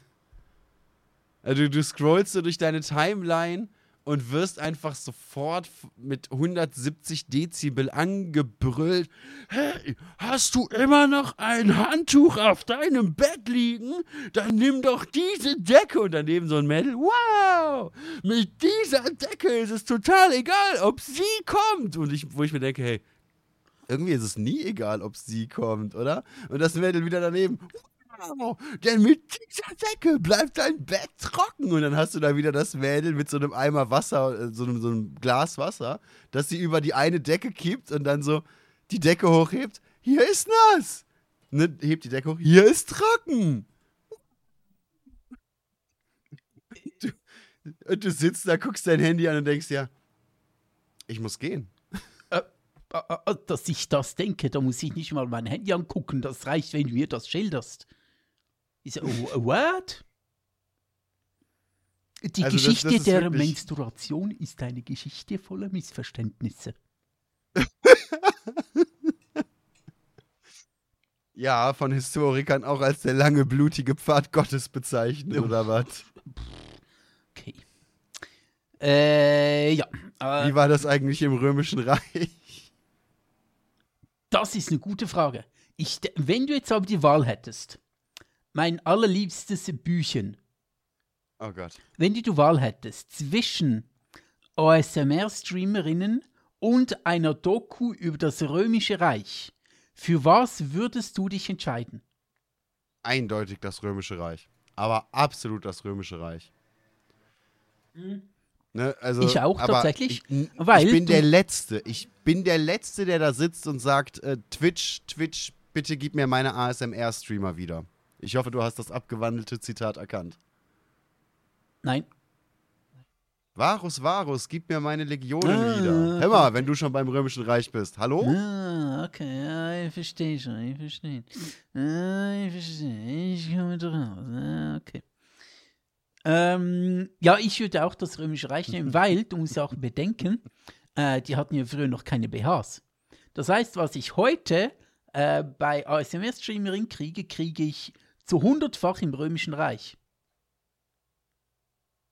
Also du scrollst so durch deine Timeline und wirst einfach sofort mit 170 Dezibel angebrüllt. Hey, hast du immer noch ein Handtuch auf deinem Bett liegen? Dann nimm doch diese Decke. Und daneben so ein Mädel. Wow, mit dieser Decke ist es total egal, ob sie kommt. Und ich, wo ich mir denke, hey, irgendwie ist es nie egal, ob sie kommt, oder? Und das Mädel wieder daneben. Wow, denn mit dieser Decke bleibt dein Bett trocken. Und dann hast du da wieder das Mädel mit so einem Eimer Wasser, äh, so einem, so einem Glas Wasser, das sie über die eine Decke kippt und dann so die Decke hochhebt. Hier ist nass. Ne, hebt die Decke hoch. Hier ist trocken. Du, und du sitzt da, guckst dein Handy an und denkst ja, ich muss gehen. Äh, äh, Dass ich das denke, da muss ich nicht mal mein Handy angucken. Das reicht, wenn du mir das schilderst. Oh, what? Die Also das- Geschichte das ist der Menstruation ist eine Geschichte voller Missverständnisse. Ja, von Historikern auch als der lange blutige Pfad Gottes bezeichnet, oder was? Okay. Äh, ja. Äh, Wie war das eigentlich im Römischen Reich? Das ist eine gute Frage. Ich, wenn du jetzt aber die Wahl hättest, mein allerliebstes Büchen, Oh Gott. wenn du die Wahl hättest zwischen ASMR-Streamerinnen und einer Doku über das Römische Reich, für was würdest du dich entscheiden? Eindeutig das Römische Reich. Aber absolut das Römische Reich. Ne, also, Ich auch tatsächlich, Ich, weil ich bin der Letzte. Ich bin der Letzte, der da sitzt und sagt: äh, Twitch, Twitch, bitte gib mir meine ASMR-Streamer wieder. Ich hoffe, du hast das abgewandelte Zitat erkannt. Nein. Varus, Varus, gib mir meine Legionen Ah, wieder. Hör mal, wenn du schon beim Römischen Reich bist. Hallo? Ah, okay, ja, ich verstehe schon, ich verstehe. Ah, ich verstehe, ich komme draus. Ah, okay. Ähm, ja, ich würde auch das Römische Reich nehmen, weil, du musst ja auch bedenken, äh, die hatten ja früher noch keine BHs. Das heißt, was ich heute äh, bei ASMR-Streamerin kriege, kriege ich zu hundertfach im Römischen Reich.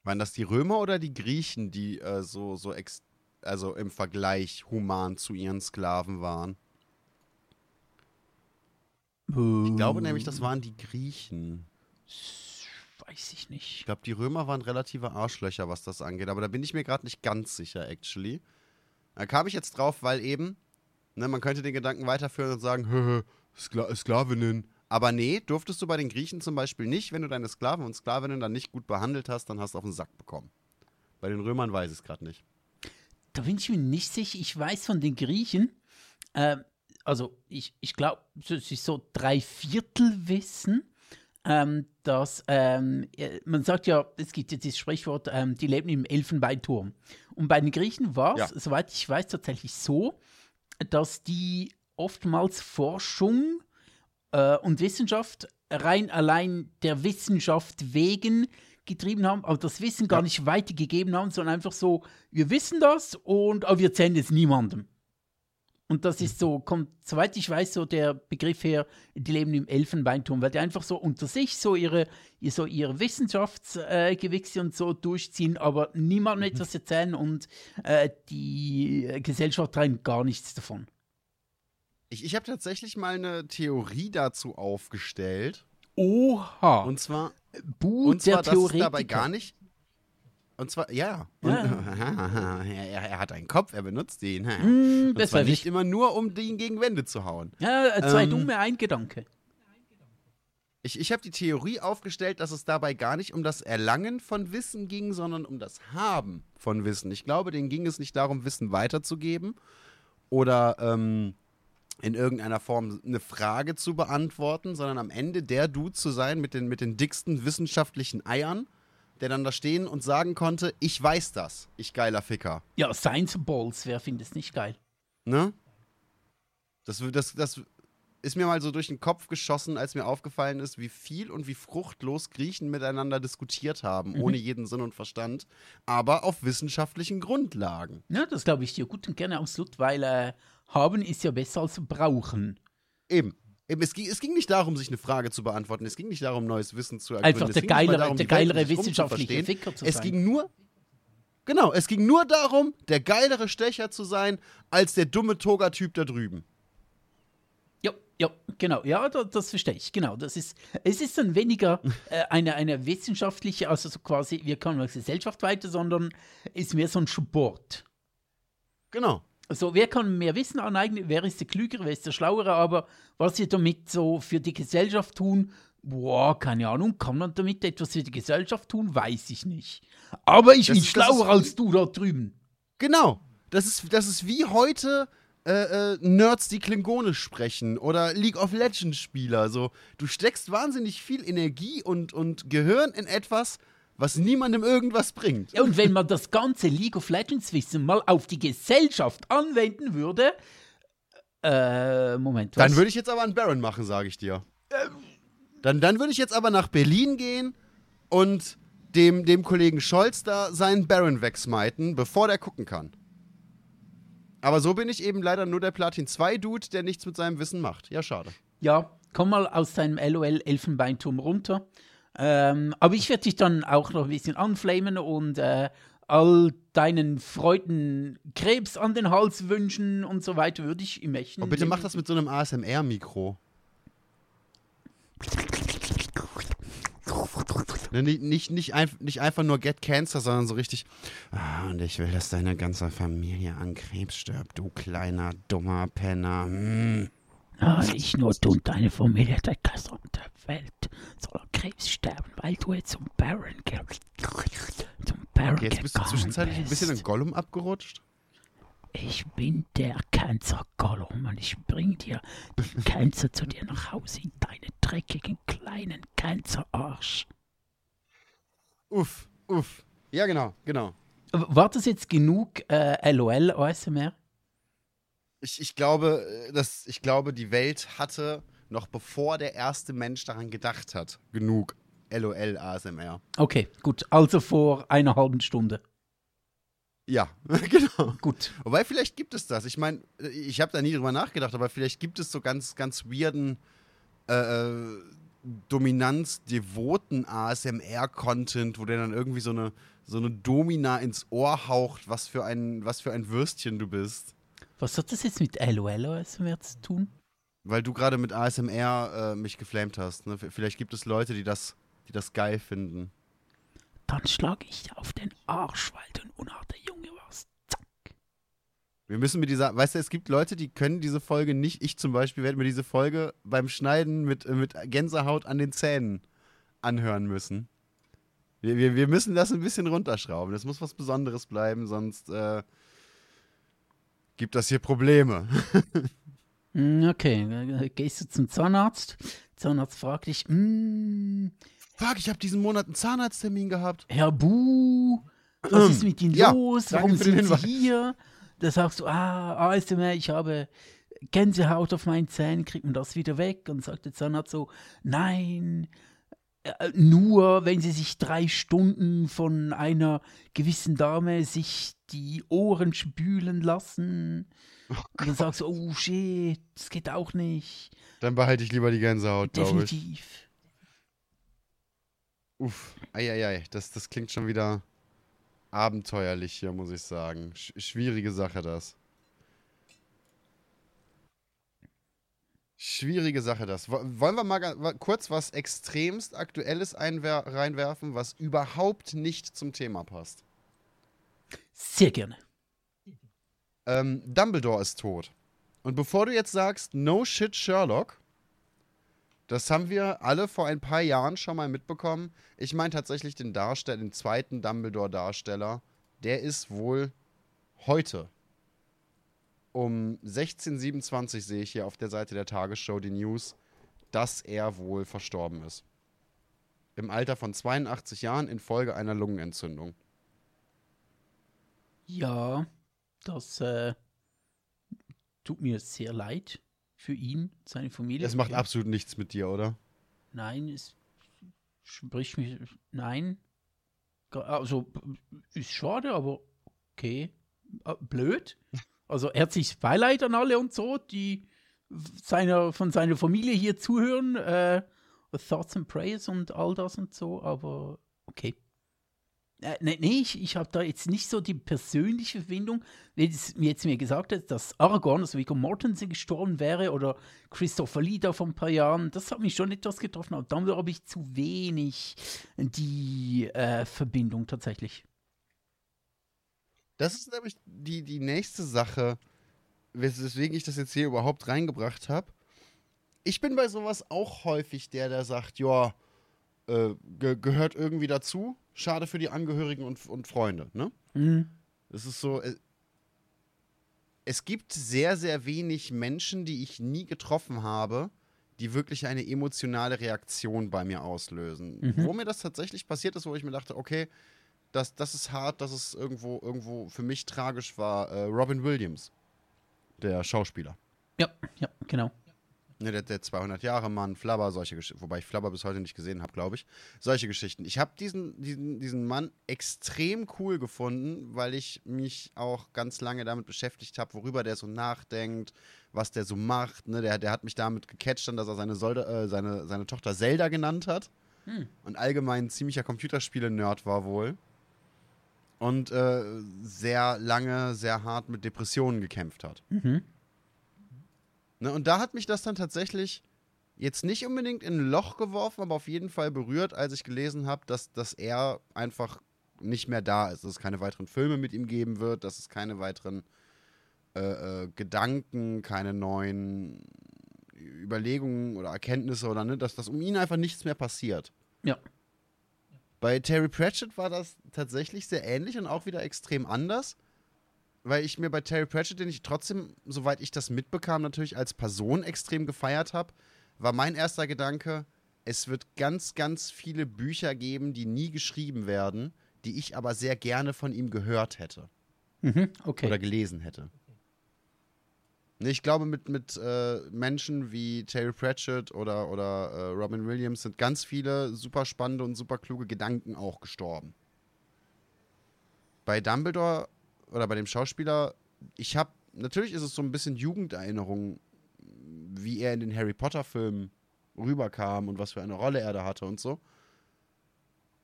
Waren das die Römer oder die Griechen, die äh, so, so ex also im Vergleich human zu ihren Sklaven waren? Ich glaube nämlich, das waren die Griechen. Weiß ich Ich nicht. glaube, die Römer waren relative Arschlöcher, was das angeht, aber da bin ich mir gerade nicht ganz sicher, actually. Da kam ich jetzt drauf, weil eben, ne, man könnte den Gedanken weiterführen und sagen, Skla Sklavinnen. Aber nee, durftest du bei den Griechen zum Beispiel nicht, wenn du deine Sklaven und Sklavinnen dann nicht gut behandelt hast, dann hast du auf den Sack bekommen. Bei den Römern weiß ich es gerade nicht. Da bin ich mir nicht sicher. Ich weiß von den Griechen, äh, also ich, ich glaube, es ist so drei Viertel Wissen, ähm, dass ähm, äh, man sagt ja, es gibt jetzt das Sprichwort, ähm, die leben im Elfenbeinturm. Und bei den Griechen war es, Ja. soweit ich weiß, tatsächlich so, dass die oftmals Forschung äh, und Wissenschaft rein allein der Wissenschaft wegen getrieben haben, aber das Wissen gar nicht weitergegeben haben, sondern einfach so, wir wissen das und aber wir erzählen es niemandem. Und das ist so, kommt, soweit ich weiß, so der Begriff her, die leben im Elfenbeinturm, weil die einfach so unter sich so ihre, ihr- so ihre Wissenschaftsgewichse und so durchziehen, aber niemandem etwas erzählen und äh, die Gesellschaft rein gar nichts davon. Ich, ich habe tatsächlich mal eine Theorie dazu aufgestellt. Oha! Und zwar, Buh, und zwar dass dabei gar nicht. Und zwar, ja. Und, Ja. er, er hat einen Kopf, er benutzt ihn. Hm, Und das zwar war nicht wichtig. immer nur, um den gegen Wände zu hauen. Ja, zwei Ähm, dumme, ein Gedanke. Ich, ich habe die Theorie aufgestellt, dass es dabei gar nicht um das Erlangen von Wissen ging, sondern um das Haben von Wissen. Ich glaube, denen ging es nicht darum, Wissen weiterzugeben oder ähm, in irgendeiner Form eine Frage zu beantworten, sondern am Ende der Dude zu sein mit den, mit den dicksten wissenschaftlichen Eiern, der dann da stehen und sagen konnte, ich weiß das, ich geiler Ficker. Ja, Science Balls, wer findet es nicht geil? Ne? Das, das, das ist mir mal so durch den Kopf geschossen, als mir aufgefallen ist, wie viel und wie fruchtlos Griechen miteinander diskutiert haben, Mhm. ohne jeden Sinn und Verstand, aber auf wissenschaftlichen Grundlagen. Ja, das glaube ich dir gut und gerne absolut, weil äh, haben ist ja besser als brauchen. Eben. Eben es, ging, es ging nicht darum, sich eine Frage zu beantworten. Es ging nicht darum, neues Wissen zu ergründen. Einfach es der geilere, darum, der geilere wissenschaftliche. Ficker zu Es sein. ging nur. Genau, es ging nur darum, der geilere Stecher zu sein, als der dumme Toga-Typ da drüben. Ja, ja, genau. Ja, da, das verstehe ich. Genau. Das ist, es ist dann weniger äh, eine, eine wissenschaftliche, also so quasi, wir kommen als Gesellschaft weiter, sondern ist mehr so ein Sport. Genau. Also, wer kann mehr Wissen aneignen? Wer ist der Klügere? Wer ist der Schlauere? Aber was wir damit so für die Gesellschaft tun, boah, keine Ahnung, kann man damit etwas für die Gesellschaft tun? Weiß ich nicht. Aber ich Das bin ist- schlauer als du da drüben. Genau. Das ist, das ist wie heute äh, äh, Nerds, die Klingonisch sprechen oder League of Legends Spieler. So, du steckst wahnsinnig viel Energie und, und Gehirn in etwas, was niemandem irgendwas bringt. Ja, und wenn man das ganze League of Legends Wissen mal auf die Gesellschaft anwenden würde, äh, Moment, was? Dann würde ich jetzt aber einen Baron machen, sage ich dir. Dann, dann würde ich jetzt aber nach Berlin gehen und dem, dem Kollegen Scholz da seinen Baron wegsmiten, bevor der gucken kann. Aber so bin ich eben leider nur der Platin 2-Dude, der nichts mit seinem Wissen macht. Ja, schade. Ja, komm mal aus deinem LOL-Elfenbeinturm runter. Ähm, aber ich werde dich dann auch noch ein bisschen anflamen und äh, all deinen Freuden Krebs an den Hals wünschen und so weiter, würde ich im echten. Oh, bitte mach das mit so einem ASMR-Mikro. Ne, nicht, nicht, nicht, einf nicht einfach nur Get Cancer, sondern so richtig. Ah, und ich will, dass deine ganze Familie an Krebs stirbt, du kleiner, dummer Penner. Hm. Nicht nur du und deine Familie, der gesamte Welt soll an Krebs sterben, weil du jetzt zum Baron ge zum Baron Okay, jetzt bist du zwischenzeitlich ein bisschen in bist. Gollum abgerutscht. Ich bin der Cancer Gollum und ich bring dir den Cancer zu dir nach Hause in deinen dreckigen kleinen Cancer Arsch. Uff, uff. Ja, genau, genau. War das jetzt genug äh, LOL ASMR? Ich, ich, glaube, äh, dass, ich glaube, die Welt hatte, noch bevor der erste Mensch daran gedacht hat, genug LOL ASMR. Okay, gut. Also vor einer halben Stunde. Ja, genau. Gut. Wobei, vielleicht gibt es das. Ich meine, ich habe da nie drüber nachgedacht, aber vielleicht gibt es so ganz, ganz weirden, äh, äh, dominanz-devoten ASMR-Content, wo der dann irgendwie so eine, so eine Domina ins Ohr haucht, was für ein, was für ein Würstchen du bist. Was hat das jetzt mit LOL ASMR zu tun? Weil du gerade mit ASMR äh, mich geflamed hast. Ne? Vielleicht gibt es Leute, die das, die das geil finden. Dann schlage ich dir auf den Arsch, weil du ein unarter Junge warst. Zack. Wir müssen mit dieser, weißt du, es gibt Leute, die können diese Folge nicht. Ich zum Beispiel werde mir diese Folge beim Schneiden mit, äh, mit Gänsehaut an den Zähnen anhören müssen. Wir, wir, wir müssen das ein bisschen runterschrauben. Das muss was Besonderes bleiben, sonst äh, gibt das hier Probleme. Hm, Okay, äh, gehst du zum Zahnarzt? Zahnarzt fragt dich, "Mm, Fuck, ich habe diesen Monat einen Zahnarzttermin gehabt. Herr Bu, was ist mit Ihnen Ja, los? Warum sind Sie hier? Da sagst du, ah, ASMR, ich habe Gänsehaut auf meinen Zähnen, kriegt man das wieder weg? Und sagt der Zahnarzt so, nein, äh, nur wenn Sie sich drei Stunden von einer gewissen Dame sich die Ohren spülen lassen. Und dann sagst du, oh shit, das geht auch nicht. Dann behalte ich lieber die Gänsehaut, glaube ich. Definitiv. Uff, eieiei, das, das klingt schon wieder abenteuerlich hier, muss ich sagen. Sch schwierige Sache, das. Schwierige Sache, das. Wo- Wollen wir mal kurz was extremst Aktuelles einwer reinwerfen, was überhaupt nicht zum Thema passt? Sehr gerne. Ähm, Dumbledore ist tot. Und bevor du jetzt sagst, no shit, Sherlock, Das haben wir alle vor ein paar Jahren schon mal mitbekommen. Ich meine tatsächlich den Darsteller, den zweiten Dumbledore-Darsteller. Der ist wohl heute um 16.27 sehe ich hier auf der Seite der Tagesschau die News, dass er wohl verstorben ist. Im Alter von 82 Jahren infolge einer Lungenentzündung. Ja, das äh, tut mir sehr leid für ihn, seine Familie. Das macht absolut nichts mit dir, oder? Nein, es spricht mich. Nein. Also, ist schade, aber okay. Äh, blöd. Also, herzliches Beileid an alle und so, die seiner, von seiner Familie hier zuhören. Äh, Thoughts and Prayers und all das und so, aber okay. Äh, nee, nee, ich, ich habe da jetzt nicht so die persönliche Verbindung. Wenn es mir jetzt mir gesagt hat, dass Aragorn, also Viggo Mortensen gestorben wäre oder Christopher Lee da vor ein paar Jahren, das hat mich schon etwas getroffen, aber dann habe ich zu wenig die äh, Verbindung tatsächlich. Das ist nämlich die, die nächste Sache, weswegen ich das jetzt hier überhaupt reingebracht habe. Ich bin bei sowas auch häufig der, der sagt, ja, äh, ge gehört irgendwie dazu. Schade für die Angehörigen und, und Freunde, ne? Mhm. Es ist so, äh, es gibt sehr, sehr wenig Menschen, die ich nie getroffen habe, die wirklich eine emotionale Reaktion bei mir auslösen. Mhm. Wo mir das tatsächlich passiert ist, wo ich mir dachte, okay, das, das ist hart, dass es irgendwo, irgendwo für mich tragisch war, äh, Robin Williams, der Schauspieler. Ja, ja, genau. Ne, der, der 200 Jahre Mann, Flabber, solche Geschichten. Wobei ich Flabber bis heute nicht gesehen habe, glaube ich. Solche Geschichten. Ich habe diesen, diesen, diesen Mann extrem cool gefunden, weil ich mich auch ganz lange damit beschäftigt habe, worüber der so nachdenkt, was der so macht. Ne? Der, der hat mich damit gecatcht, dann, dass er seine, Solda, äh, seine, seine Tochter Zelda genannt hat. Hm. Und allgemein ein ziemlicher Computerspiele-Nerd war wohl. Und äh, sehr lange, sehr hart mit Depressionen gekämpft hat. Mhm. Ne, und da hat mich das dann tatsächlich jetzt nicht unbedingt in ein Loch geworfen, aber auf jeden Fall berührt, als ich gelesen habe, dass, dass er einfach nicht mehr da ist, dass es keine weiteren Filme mit ihm geben wird, dass es keine weiteren äh, äh, Gedanken, keine neuen Überlegungen oder Erkenntnisse oder ne, dass, dass um ihn einfach nichts mehr passiert. Ja. Bei Terry Pratchett war das tatsächlich sehr ähnlich und auch wieder extrem anders weil ich mir bei Terry Pratchett, den ich trotzdem, soweit ich das mitbekam, natürlich als Person extrem gefeiert habe, war mein erster Gedanke, es wird ganz, ganz viele Bücher geben, die nie geschrieben werden, die ich aber sehr gerne von ihm gehört hätte. Mhm, okay. Oder gelesen hätte. Ich glaube, mit, mit äh, Menschen wie Terry Pratchett oder, oder äh, Robin Williams sind ganz viele super spannende und super kluge Gedanken auch gestorben. Bei Dumbledore oder bei dem Schauspieler, ich habe, natürlich ist es so ein bisschen Jugenderinnerung, wie er in den Harry Potter-Filmen rüberkam und was für eine Rolle er da hatte und so.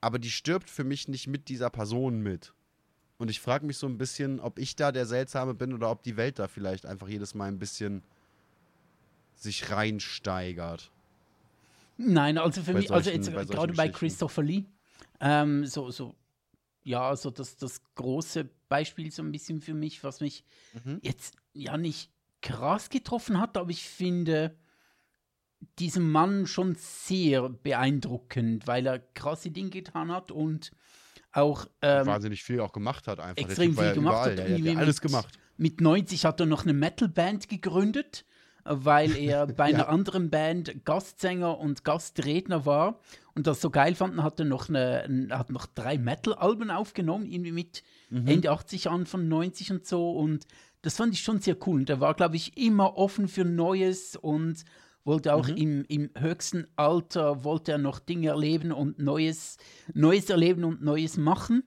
Aber die stirbt für mich nicht mit dieser Person mit. Und ich frage mich so ein bisschen, ob ich da der Seltsame bin oder ob die Welt da vielleicht einfach jedes Mal ein bisschen sich reinsteigert. Nein, also für Bei mich, also solchen- jetzt bei solchen gerade bei. Christopher Lee, ähm, so, so, ja, so das, das große Beispiel so ein bisschen für mich, was mich Mhm. jetzt ja nicht krass getroffen hat, aber ich finde diesen Mann schon sehr beeindruckend, weil er krasse Dinge getan hat und auch ähm, Wahnsinnig viel auch gemacht hat einfach. Extrem viel ja gemacht überall. hat. Irgendwie ja alles mit- gemacht. Mit 90 hat er noch eine Metalband gegründet, weil er bei einer Ja. anderen Band Gastsänger und Gastredner war und das so geil fand, hat er noch, eine, ein- hat noch drei Metal-Alben aufgenommen, irgendwie mit Mhm. Ende 80 an von 90 und so und das fand ich schon sehr cool. Und er war, glaube ich, immer offen für Neues und wollte auch Mhm. im, im höchsten Alter, wollte er noch Dinge erleben und Neues, Neues erleben und Neues machen.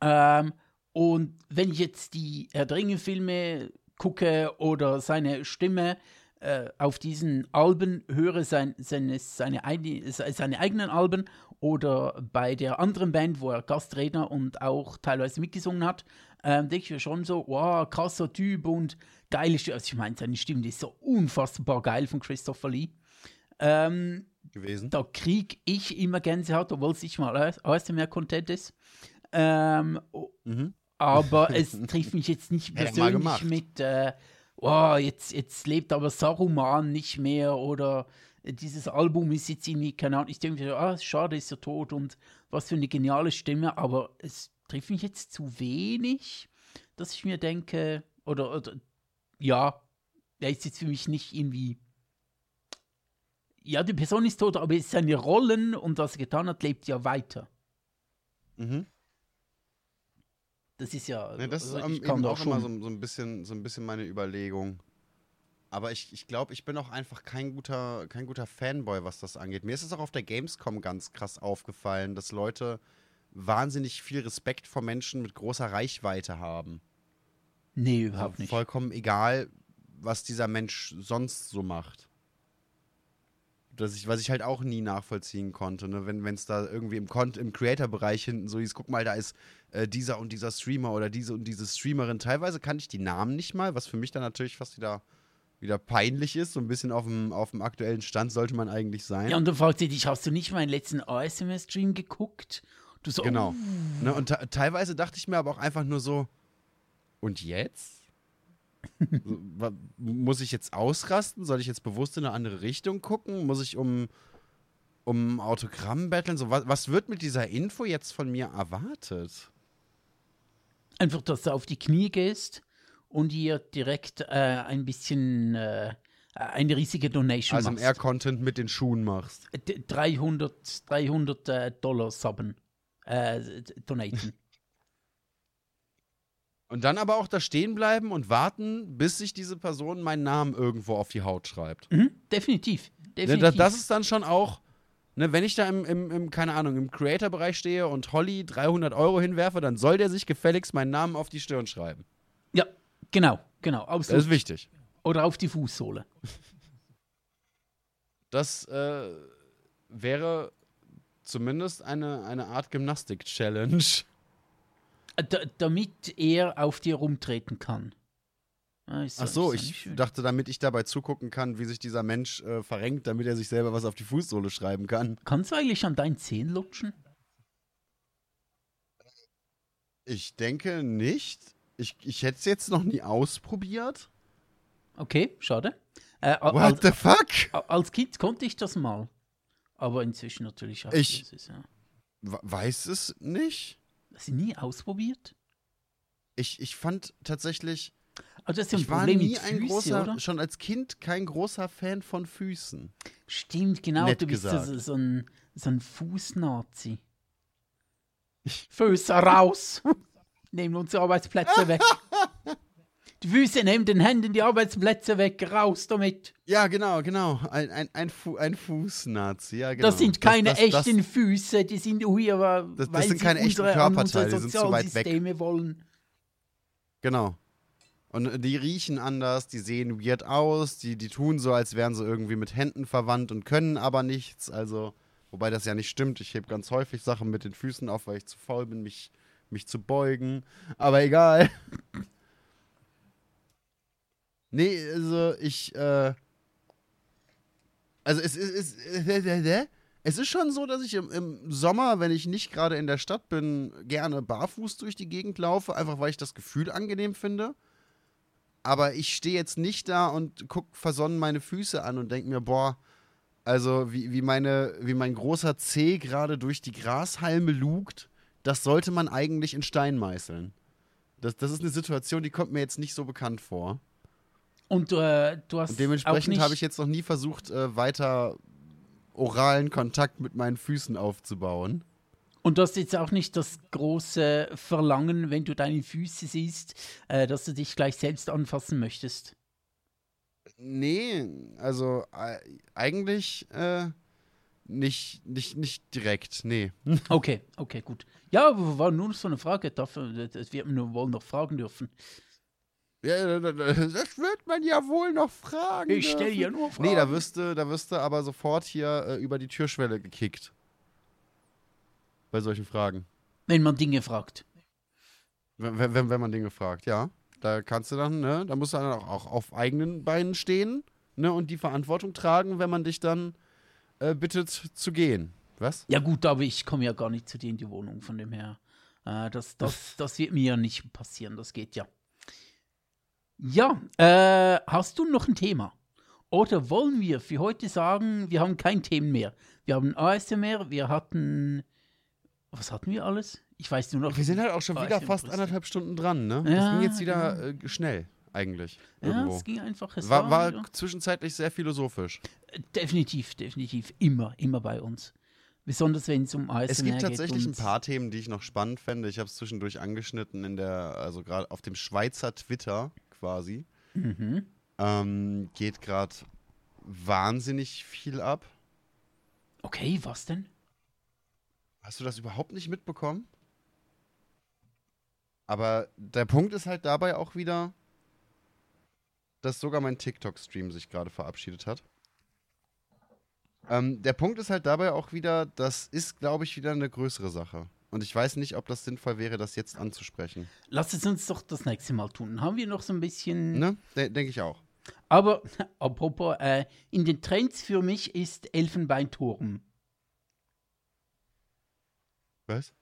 Ähm, und wenn ich jetzt die Herr der Ringe-Filme gucke oder seine Stimme äh, auf diesen Alben höre, sein, seine, seine, seine eigenen Alben oder bei der anderen Band, wo er Gastredner und auch teilweise mitgesungen hat, ähm, denke ich mir schon so, wow, krasser Typ und geile Stimme. Also ich meine, seine Stimme ist so unfassbar geil von Christopher Lee. Ähm, gewesen. da krieg ich immer Gänsehaut, obwohl es nicht mal ASMR-Content ist. Ähm, Mhm. aber es trifft mich jetzt nicht er persönlich mit, äh, oh, jetzt, jetzt lebt aber Saruman nicht mehr oder dieses Album ist jetzt irgendwie, keine Ahnung, ich denke mir, ah, schade, ist er tot und was für eine geniale Stimme, aber es trifft mich jetzt zu wenig, dass ich mir denke, oder, oder ja, er ist jetzt für mich nicht irgendwie. Ja, die Person ist tot, aber seine Rollen und was er getan hat, lebt ja weiter. Mhm. Das ist ja. Ne, das ist also ähm, ich eben auch immer schon- so, so, ein bisschen, so ein bisschen meine Überlegung. Aber ich, ich glaube, ich bin auch einfach kein guter, kein guter Fanboy, was das angeht. Mir ist es auch auf der Gamescom ganz krass aufgefallen, dass Leute wahnsinnig viel Respekt vor Menschen mit großer Reichweite haben. Nee, Also überhaupt nicht. Vollkommen egal, was dieser Mensch sonst so macht. Das ich, was ich halt auch nie nachvollziehen konnte, ne? wenn es da irgendwie im, im Creator-Bereich hinten so hieß, guck mal, da ist äh, dieser und dieser Streamer oder diese und diese Streamerin. Teilweise kannte ich die Namen nicht mal, was für mich dann natürlich fast wieder, wieder peinlich ist. So ein bisschen auf dem, auf dem aktuellen Stand sollte man eigentlich sein. Ja, und dann fragt sie dich, hast du nicht meinen letzten ASMR-Stream geguckt? Du so, Genau. oh, Ne, und te- teilweise dachte ich mir aber auch einfach nur so, und jetzt? Muss ich jetzt ausrasten? Soll ich jetzt bewusst in eine andere Richtung gucken? Muss ich um, um Autogramm betteln? So, was, was wird mit dieser Info jetzt von mir erwartet? einfach, dass du auf die Knie gehst und ihr direkt äh, ein bisschen äh, eine riesige Donation Also machst. Air-Content mit den Schuhen machst. D- 300, 300 äh, Dollar subben. Äh, donaten. Und dann aber auch da stehen bleiben und warten, bis sich diese Person meinen Namen irgendwo auf die Haut schreibt. mhm, definitiv. Ne, definitiv. das, das ist dann schon auch, ne, wenn ich da im, im, im keine Ahnung, im Creator-Bereich stehe und Holly 300 Euro hinwerfe, dann soll der sich gefälligst meinen Namen auf die Stirn schreiben. ja, genau, genau. Das Absolut. ist wichtig. Oder auf die Fußsohle. Das äh, wäre zumindest eine, eine Art Gymnastik-Challenge. Da, damit er auf dir rumtreten kann. Ah, Ach so, ich dachte, damit ich dabei zugucken kann, wie sich dieser Mensch äh, verrenkt, damit er sich selber was auf die Fußsohle schreiben kann. Kannst du eigentlich an deinen Zehen lutschen? Ich denke nicht. Ich, ich hätte es jetzt noch nie ausprobiert. Okay, schade. Äh, What als, the fuck? als Kind konnte ich das mal. Aber inzwischen natürlich auch. Ich- ist, ja. We- Weiß es nicht. Hast du nie ausprobiert? Ich, ich fand tatsächlich, Also das ist ja ein ich war Problem nie ein Füße, großer, oder? schon als Kind kein großer Fan von Füßen. Stimmt, genau. Nett du bist so, so ein, so ein Fußnazi. Füße raus! Nehmen unsere Arbeitsplätze weg. Die Füße nehmen den Händen die Arbeitsplätze weg. Raus damit. Ja, genau, genau. Ein, ein, ein, Fu ein Fußnazi, ja, genau. Das sind keine das, das, echten Füße. Die sind hier, aber das weil sind keine echten Körperteile, die sind zu weit weg. Wollen. Genau. Und die riechen anders, die sehen weird aus, die, die tun so, als wären sie irgendwie mit Händen verwandt und können aber nichts. Also, wobei das ja nicht stimmt. Ich heb ganz häufig Sachen mit den Füßen auf, weil ich zu faul bin, mich, mich zu beugen. Aber egal. Nee, also ich, äh. Also es ist. Es, ist schon so, dass ich im, im Sommer, wenn ich nicht gerade in der Stadt bin, gerne barfuß durch die Gegend laufe, einfach weil ich das Gefühl angenehm finde. Aber ich stehe jetzt nicht da und gucke versonnen meine Füße an und denke mir, boah, also wie, wie, meine, wie mein großer Zeh gerade durch die Grashalme lugt, das sollte man eigentlich in Stein meißeln. Das, das ist eine Situation, die kommt mir jetzt nicht so bekannt vor. Und äh, du hast Und dementsprechend habe ich jetzt noch nie versucht, äh, weiter oralen Kontakt mit meinen Füßen aufzubauen. Und du hast jetzt auch nicht das große Verlangen, wenn du deine Füße siehst, äh, dass du dich gleich selbst anfassen möchtest. Nee, also äh, eigentlich äh, nicht, nicht, nicht direkt, nee. Okay, okay, gut. Ja, aber war nur so eine Frage. Dafür, das wird man nur wohl noch fragen dürfen. Ja, das wird man ja wohl noch fragen. Ich stelle ja nur Fragen. Nee, da wirst du, da wirst du aber sofort hier äh, über die Türschwelle gekickt. Bei solchen Fragen. Wenn man Dinge fragt. Wenn, wenn, wenn- man Dinge fragt, ja. Da kannst du dann, ne, da musst du dann auch, auch auf eigenen Beinen stehen, ne, und die Verantwortung tragen, wenn man dich dann äh, bittet zu gehen. Was? Ja gut, aber ich komme ja gar nicht zu dir in die Wohnung, von dem her. Äh, das, das, das wird mir ja nicht passieren, das geht ja. Ja, äh, hast du noch ein Thema? Oder wollen wir für heute sagen, wir haben kein Thema mehr? Wir haben ASMR, wir hatten. Was hatten wir alles? Ich weiß nur noch. Wir sind halt auch schon wieder fast anderthalb Stunden dran, ne? das Ja, ging jetzt wieder äh, schnell, eigentlich. Ja, Irgendwo. es ging einfach. Es war, war, war zwischenzeitlich sehr philosophisch. definitiv, definitiv. Immer, immer bei uns. Besonders wenn es um ASMR Es gibt geht. tatsächlich ein paar Themen, die ich noch spannend fände. Ich habe es zwischendurch angeschnitten in der, also gerade auf dem Schweizer Twitter quasi. Mhm. Ähm, geht gerade wahnsinnig viel ab. Okay, was denn? Hast du das überhaupt nicht mitbekommen? Aber der Punkt ist halt dabei auch wieder, dass sogar mein TikTok-Stream sich gerade verabschiedet hat. Ähm, der Punkt ist halt dabei auch wieder, das ist, glaube ich, wieder eine größere Sache. Und ich weiß nicht, ob das sinnvoll wäre, das jetzt anzusprechen. Lass es uns doch das nächste Mal tun. Haben wir noch so ein bisschen. Ne? De Denke ich auch. Aber apropos, äh, in den Trends für mich ist Elfenbeinturm. Was?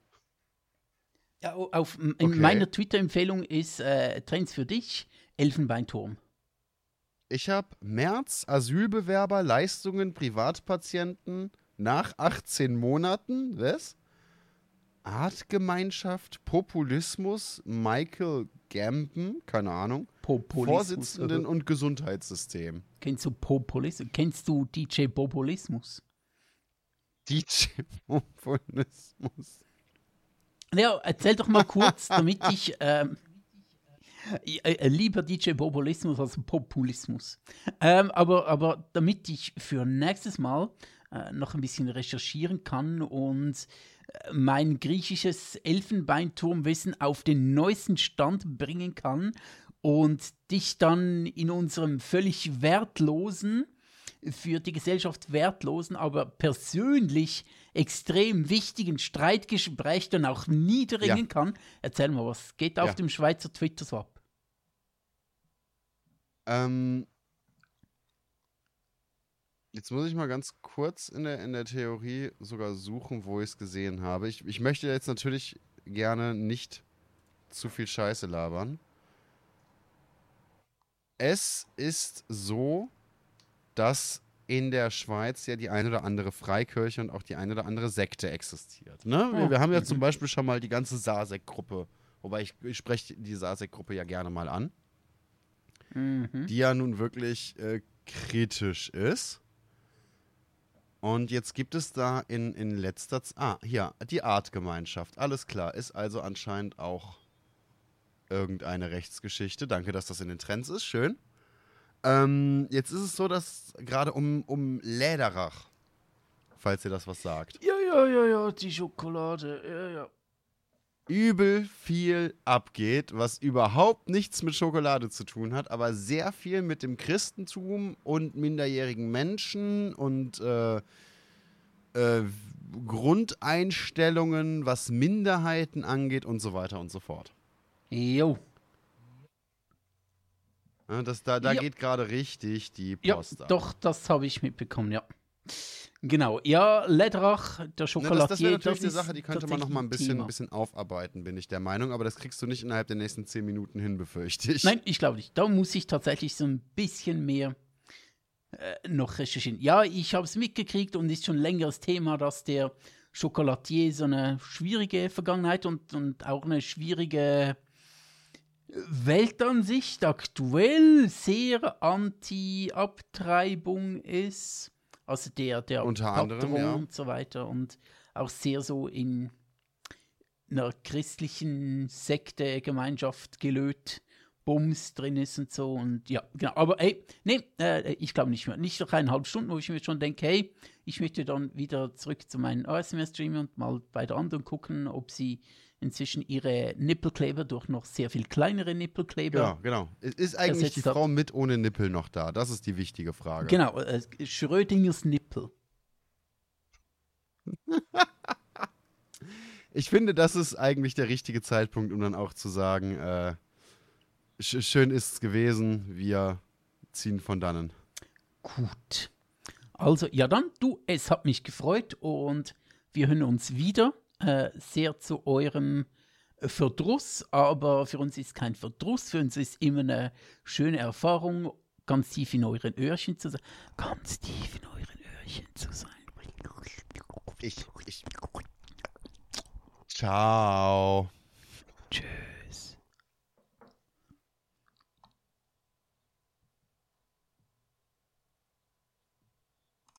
Ja, au- auf, in Okay. meiner Twitter-Empfehlung ist äh, Trends für dich Elfenbeinturm. Ich habe März, Asylbewerber, Leistungen, Privatpatienten nach 18 Monaten, was? Artgemeinschaft, Populismus, Michael Gamben, keine Ahnung, Populismus. Vorsitzenden oder? und Gesundheitssystem. Kennst du Populismus? Kennst du DJ Populismus? DJ Populismus. Ja, erzähl doch mal kurz, damit ich ähm, äh, äh, lieber DJ Populismus als Populismus. Ähm, aber, aber damit ich für nächstes Mal äh, noch ein bisschen recherchieren kann und mein griechisches Elfenbeinturmwissen auf den neuesten Stand bringen kann und dich dann in unserem völlig wertlosen, für die Gesellschaft wertlosen, aber persönlich extrem wichtigen Streitgespräch dann auch niedringen Ja. kann. Erzähl mal, was geht auf Ja. dem Schweizer Twitter so ab? Ähm, jetzt muss ich mal ganz kurz in der, in der Theorie sogar suchen, wo ich es gesehen habe. Ich, ich möchte jetzt natürlich gerne nicht zu viel Scheiße labern. Es ist so, dass in der Schweiz ja die eine oder andere Freikirche und auch die eine oder andere Sekte existiert. Ne? Wir, wir haben ja zum Beispiel schon mal die ganze Sasek-Gruppe, wobei ich, ich spreche die Sasek-Gruppe ja gerne mal an Mhm. die ja nun wirklich äh, kritisch ist. Und jetzt gibt es da in, in letzter Zeit, ah, hier, die Artgemeinschaft, alles klar, ist also anscheinend auch irgendeine Rechtsgeschichte. Danke, dass das in den Trends ist, schön. Ähm, jetzt ist es so, dass gerade um, um Läderach, falls ihr das was sagt, Ja, ja, ja, ja, die Schokolade, ja, ja. Übel viel abgeht, was überhaupt nichts mit Schokolade zu tun hat, aber sehr viel mit dem Christentum und minderjährigen Menschen und äh, äh, Grundeinstellungen, was Minderheiten angeht und so weiter und so fort. Jo. Ja, das, da da Ja. geht gerade richtig die Post ab. doch, das habe ich mitbekommen, ja. Genau, ja, Ledrach, der Ne, das Schokoladier, das wäre natürlich eine Sache, die könnte man noch mal ein bisschen, Thema. bisschen aufarbeiten, bin ich der Meinung. Aber das kriegst du nicht innerhalb der nächsten zehn Minuten hin, befürchte ich. Nein, ich glaube nicht. Da muss ich tatsächlich so ein bisschen mehr äh, noch recherchieren. Ja, ich habe es mitgekriegt und ist schon ein längeres Thema, dass der Schokoladier so eine schwierige Vergangenheit und, und auch eine schwierige Weltansicht aktuell sehr anti-Abtreibung ist. Also der, der Unter anderem, ja. und so weiter und auch sehr so in einer christlichen Sekte, Gemeinschaft gelöt, Bums drin ist und so und ja, genau. Aber ey, nee, äh, ich glaube nicht mehr. Nicht noch eineinhalb Stunden, wo ich mir schon denke, hey, ich möchte dann wieder zurück zu meinen ASMR-Stream und mal bei der anderen gucken, ob sie inzwischen ihre Nippelkleber durch noch sehr viel kleinere Nippelkleber. Genau, genau. Es Ist eigentlich die. Frau mit ohne Nippel noch da? Das ist die wichtige Frage. Genau, äh, Schrödingers Nippel. Ich finde, das ist eigentlich der richtige Zeitpunkt, um dann auch zu sagen, äh, sch schön ist's gewesen, wir ziehen von dannen. Gut. Also, ja dann, du, es hat mich gefreut und wir hören uns wieder. Äh, sehr zu eurem äh, Verdruss, aber für uns ist kein Verdruss, für uns ist immer eine schöne Erfahrung, ganz tief in euren Öhrchen zu sein. Ganz tief in euren Öhrchen zu sein. Ich, ich. Ciao. Tschüss.